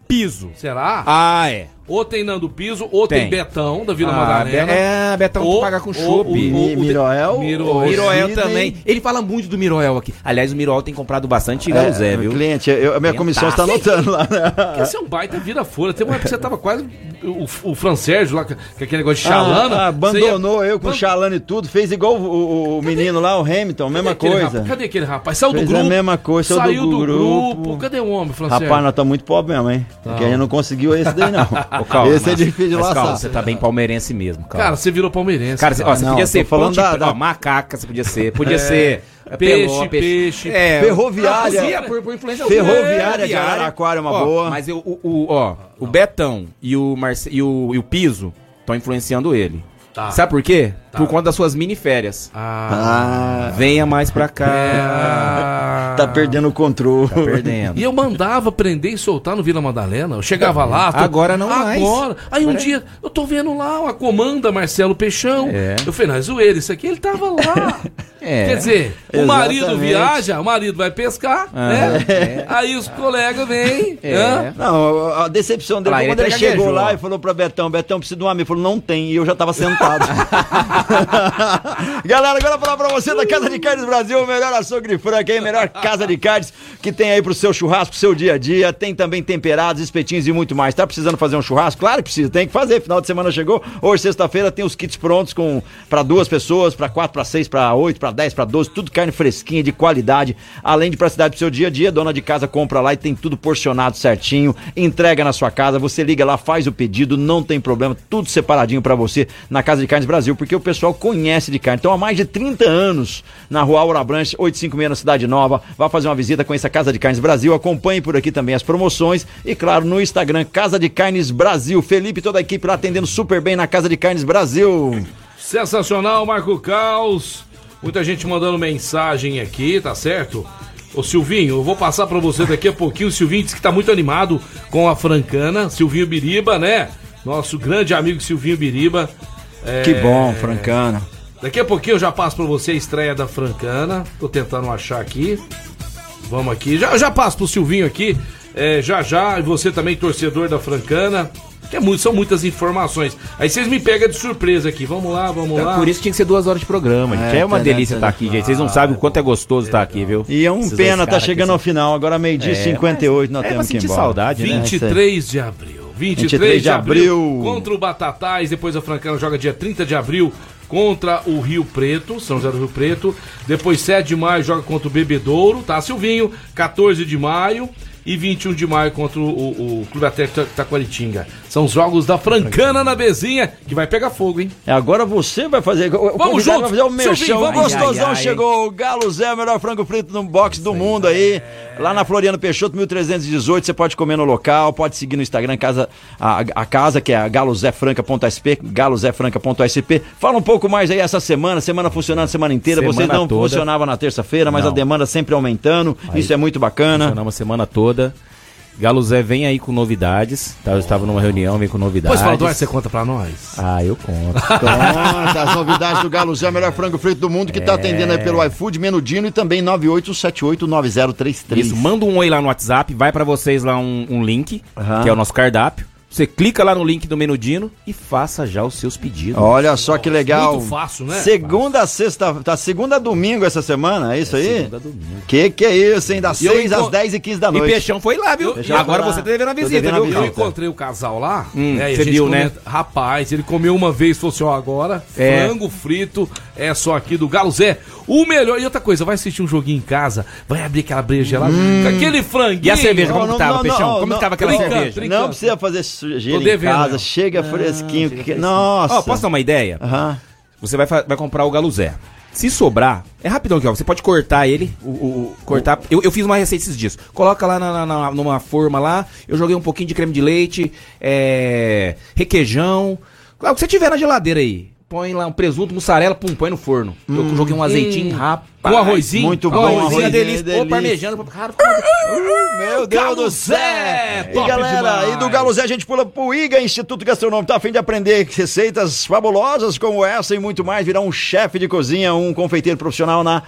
Piso. Será? Ah, é. Ou tem Nando Piso, ou tem, Tem. Betão da Vila Ah, Madalena. É, Betão tu Ou- paga com chopp. Miroel, Miroel. o Miroel também. Ele fala muito do Miroel aqui. Aliás, o Miroel tem comprado bastante É, viu? Cliente, eu- a minha comissão está anotando lá. né? Porque Esse é um baita vira fora. Tem uma época que você tava quase. O, o Fran Sérgio lá, com com aquele negócio de chalana. Ah, abandonou você ia- eu com Ban- chalana e tudo, fez igual o, o- o menino lá, o Hamilton, mesma Cadê aquele coisa. rapaz? Cadê aquele rapaz? Saiu do Fez grupo. a mesma coisa, saiu do saiu do, grupo. grupo. Cadê o homem, Fran Sérgio? Rapaz, nós estamos muito pobres mesmo, hein? Porque a gente não conseguiu esse daí, não. Ô, calma, esse é mas- difícil de mas laçar. calma, você tá bem palmeirense mesmo, calma. Cara, você virou palmeirense. Cara, você, ó, você Não, podia ser falando Ponte da- da- ó, macaca, você podia ser. Podia É. ser Peixe, Peló, peixe. É, Ferroviária. fazia por, por influência Ferroviária de Araraquara é uma Ó, boa. Mas eu, o, o- ó, o Betão e o, Marce, e o, e o Piso estão influenciando ele. Tá. Sabe por quê? Por conta das suas mini férias. Ah, Venha mais pra cá. É. tá perdendo o controle. Tá perdendo. E eu mandava prender e soltar no Vila Madalena. Eu chegava lá. tô- Agora não mais. Agora. Aí um Agora é- dia, eu tô vendo lá uma comanda Marcelo Peixão. É. Eu falei, não, é zoeira, isso aqui ele tava lá. É. Quer dizer, o marido Exatamente. viaja, o marido vai pescar, Ah, né? é. Aí os colegas vêm. É. hã? Não, a decepção dele ele quando ele gaguejou. chegou lá e falou pra Betão, Betão, precisa de um amigo. Ele falou, não tem, e eu já tava sentado. Galera, agora vou falar pra você da Casa de Carnes Brasil, o melhor açougue de franca, aí, melhor casa de carnes que tem aí pro seu churrasco, pro seu dia a dia. Tem também temperados, espetinhos e muito mais. Tá precisando fazer um churrasco? Claro que precisa, tem que fazer. Final de semana chegou. Hoje, sexta-feira, tem os kits prontos com para duas pessoas, pra quatro, pra seis, pra oito, pra dez, pra doze, tudo carne fresquinha, de qualidade. Além de praticidade pro seu dia a dia, dona de casa compra lá e tem tudo porcionado certinho, entrega na sua casa, você liga lá, faz o pedido, não tem problema, tudo separadinho pra você na Casa de Carnes Brasil, porque o pessoal conhece de carne. Então, há mais de 30 anos, na Rua Aura Branche, 856 na Cidade Nova, vá fazer uma visita com essa Casa de Carnes Brasil, acompanhe por aqui também as promoções e, claro, no Instagram, Casa de Carnes Brasil. Felipe e toda a equipe lá atendendo super bem na Casa de Carnes Brasil. Sensacional, Marco Caos. Muita gente mandando mensagem aqui, tá certo? Ô Silvinho, eu vou passar pra você daqui a pouquinho. O Silvinho disse que tá muito animado com a Francana. Silvinho Biriba, né? Nosso grande amigo Silvinho Biriba. É, Que bom, Francana. Daqui a pouquinho eu já passo pra você a estreia da Francana. Tô tentando achar aqui. Vamos aqui. Já, já passo pro Silvinho aqui. É, já já. E você também, torcedor da Francana. Que é muito, são muitas informações. Aí vocês me pegam de surpresa aqui. Vamos lá, vamos lá. Por isso tinha que ser duas horas de programa, gente. É, uma tá, delícia tá, estar aqui, gente. Vocês não sabem o quanto é gostoso estar aqui, viu? E é um Esses pena, tá chegando ao final. Agora meio-dia e É, 58 nós é pra temos que ir embora. saudade, né? 23 de abril. 23, 23 de abril, abril. contra o Batatais. Depois a Francana joga dia 30 de abril contra o Rio Preto, São José do Rio Preto. Depois 7 de maio joga contra o Bebedouro, tá, Silvinho? 14 de maio. E 21 de maio contra o, o, o Clube Atlético Taquaritinga. São os jogos da Francana na Bezinha, que vai pegar fogo, hein? É, Agora você vai fazer. Vamos junto. Vai fazer o merchão. vamos gostosão Ai, ai, ai. chegou. O Galo Zé, o melhor frango frito no box do mundo aí. Lá na Floriano Peixoto, 1318. Você pode comer no local, pode seguir no Instagram casa, a, a casa, que é galozefranca.sp, galozefranca.sp. Fala um pouco mais aí essa semana, semana funcionando a semana inteira. Semana Vocês não toda. funcionava na terça-feira, mas Não. a demanda sempre aumentando. Isso é muito bacana. Funcionamos semana toda. Galo Zé vem aí com novidades. Tá? Eu estava numa reunião, vem com novidades. Depois fala você conta pra nós. Ah, eu conto. Conta as novidades do Galo Zé, o melhor frango frito do mundo, que tá atendendo aí pelo iFood, Menudino e também 98789033. Isso, manda um oi lá no WhatsApp, vai pra vocês lá um, um link, Aham. que é o nosso cardápio. Você clica lá no link do Menudino e faça já os seus pedidos. Olha só que legal. Muito fácil, né? Segunda a sexta, tá segunda a domingo essa semana, é isso aí? segunda a domingo. Que que é isso, hein? Das E eu 6 às enco- 10 e 15 da E noite. Peixão foi lá, viu? Peixão Agora lá. você tá devendo a visita, devendo viu? Eu visita. encontrei o casal lá, Hum, né, e você viu, né? comenta- Rapaz, ele comeu uma vez, falou assim, ó, agora, É. frango frito, é só aqui do Galo Zé. O melhor, e outra coisa, vai assistir um joguinho em casa, vai abrir aquela breja gelada, com aquele franguinho. E a cerveja, como Não, que tava, não, Peixão? não, como não, que tava aquela cerveja? Não precisa fazer sujeira em casa, chega fresquinho. que- Nossa. Ó, posso dar uma ideia? Aham. Você vai, vai comprar o Galo Zé. Se sobrar, é rapidão aqui, ó. Você pode cortar ele, o, o- o- cortar. Eu, eu fiz uma receita esses dias. Coloca lá na, na- numa forma lá. Eu joguei um pouquinho de creme de leite, é, requeijão. O que você tiver na geladeira aí. Põe lá um presunto, mussarela, pum, põe no forno. Eu joguei um azeitinho, rapaz. Com arrozinho? Muito bom, arrozinho, arrozinho, é delícia. delícia. Ô, parmejano. Cara, fica- Meu Deus Galo do céu! Zé, E galera, demais. e do Galo Zé a gente pula pro IGA, Instituto Gastronômico, tá a fim de aprender receitas fabulosas como essa e muito mais, virar um chefe de cozinha, um confeiteiro profissional na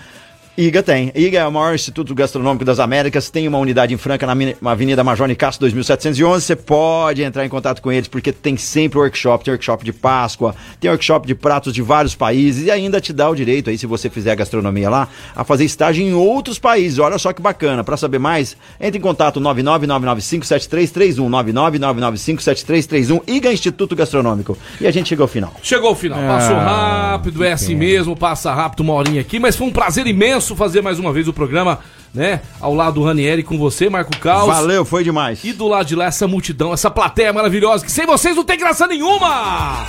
IGA tem. IGA é o maior instituto gastronômico das Américas, tem uma unidade em Franca na Avenida Major Nicasso 2711. Você pode entrar em contato com eles porque tem sempre workshop, tem workshop de Páscoa, tem workshop de pratos de vários países e ainda te dá o direito aí, se você fizer a gastronomia lá, a fazer estágio em outros países. Olha só que bacana. Para saber mais, entre em contato 999957331, 999957331, IGA Instituto Gastronômico. E a gente chega ao final. Chegou o final, passou rápido, é assim mesmo, passa rápido uma horinha aqui, mas foi um prazer imenso fazer mais uma vez o programa, né? Ao lado do Ranieri com você, Marco Caos. Valeu, foi demais. E do lado de lá, essa multidão, essa plateia maravilhosa, que sem vocês não tem graça nenhuma!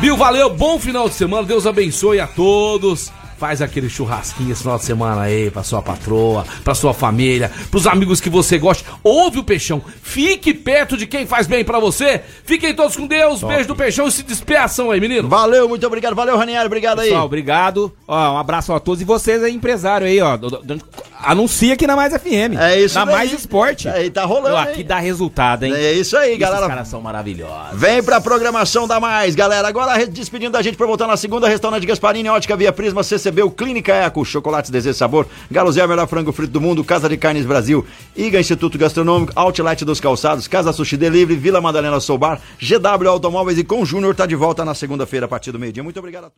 Bill, valeu, bom final de semana, Deus abençoe a todos. Faz aquele churrasquinho esse final de semana aí pra sua patroa, pra sua família, pros amigos que você gosta. Ouve o Peixão. Fique perto de quem faz bem pra você. Fiquem todos com Deus. Beijo do Peixão e se despeçam aí, menino. Valeu, muito obrigado. Valeu, Ranieri. Obrigado aí. Pessoal, obrigado. Ó, um abraço a todos. E vocês aí, empresário aí, ó. do- do- Anuncia aqui na Mais FM. É isso Na daí. Mais Esporte. Aí tá rolando, Ó, hein? Aqui dá resultado, hein? É isso aí, Esses galera. caras são maravilhosos. Vem pra programação da Mais, galera. Agora despedindo da gente pra voltar na segunda, restaurante Gasparini, Ótica Via Prisma, CCB, Clínica Eco, Chocolates Desejo Sabor, Galo Zé, o melhor frango frito do mundo, Casa de Carnes Brasil, IGA Instituto Gastronômico, Outlet dos Calçados, Casa Sushi Delivery, Vila Madalena Soubar, GW Automóveis e com Júnior tá de volta na segunda-feira a partir do meio-dia. Muito obrigado a todos.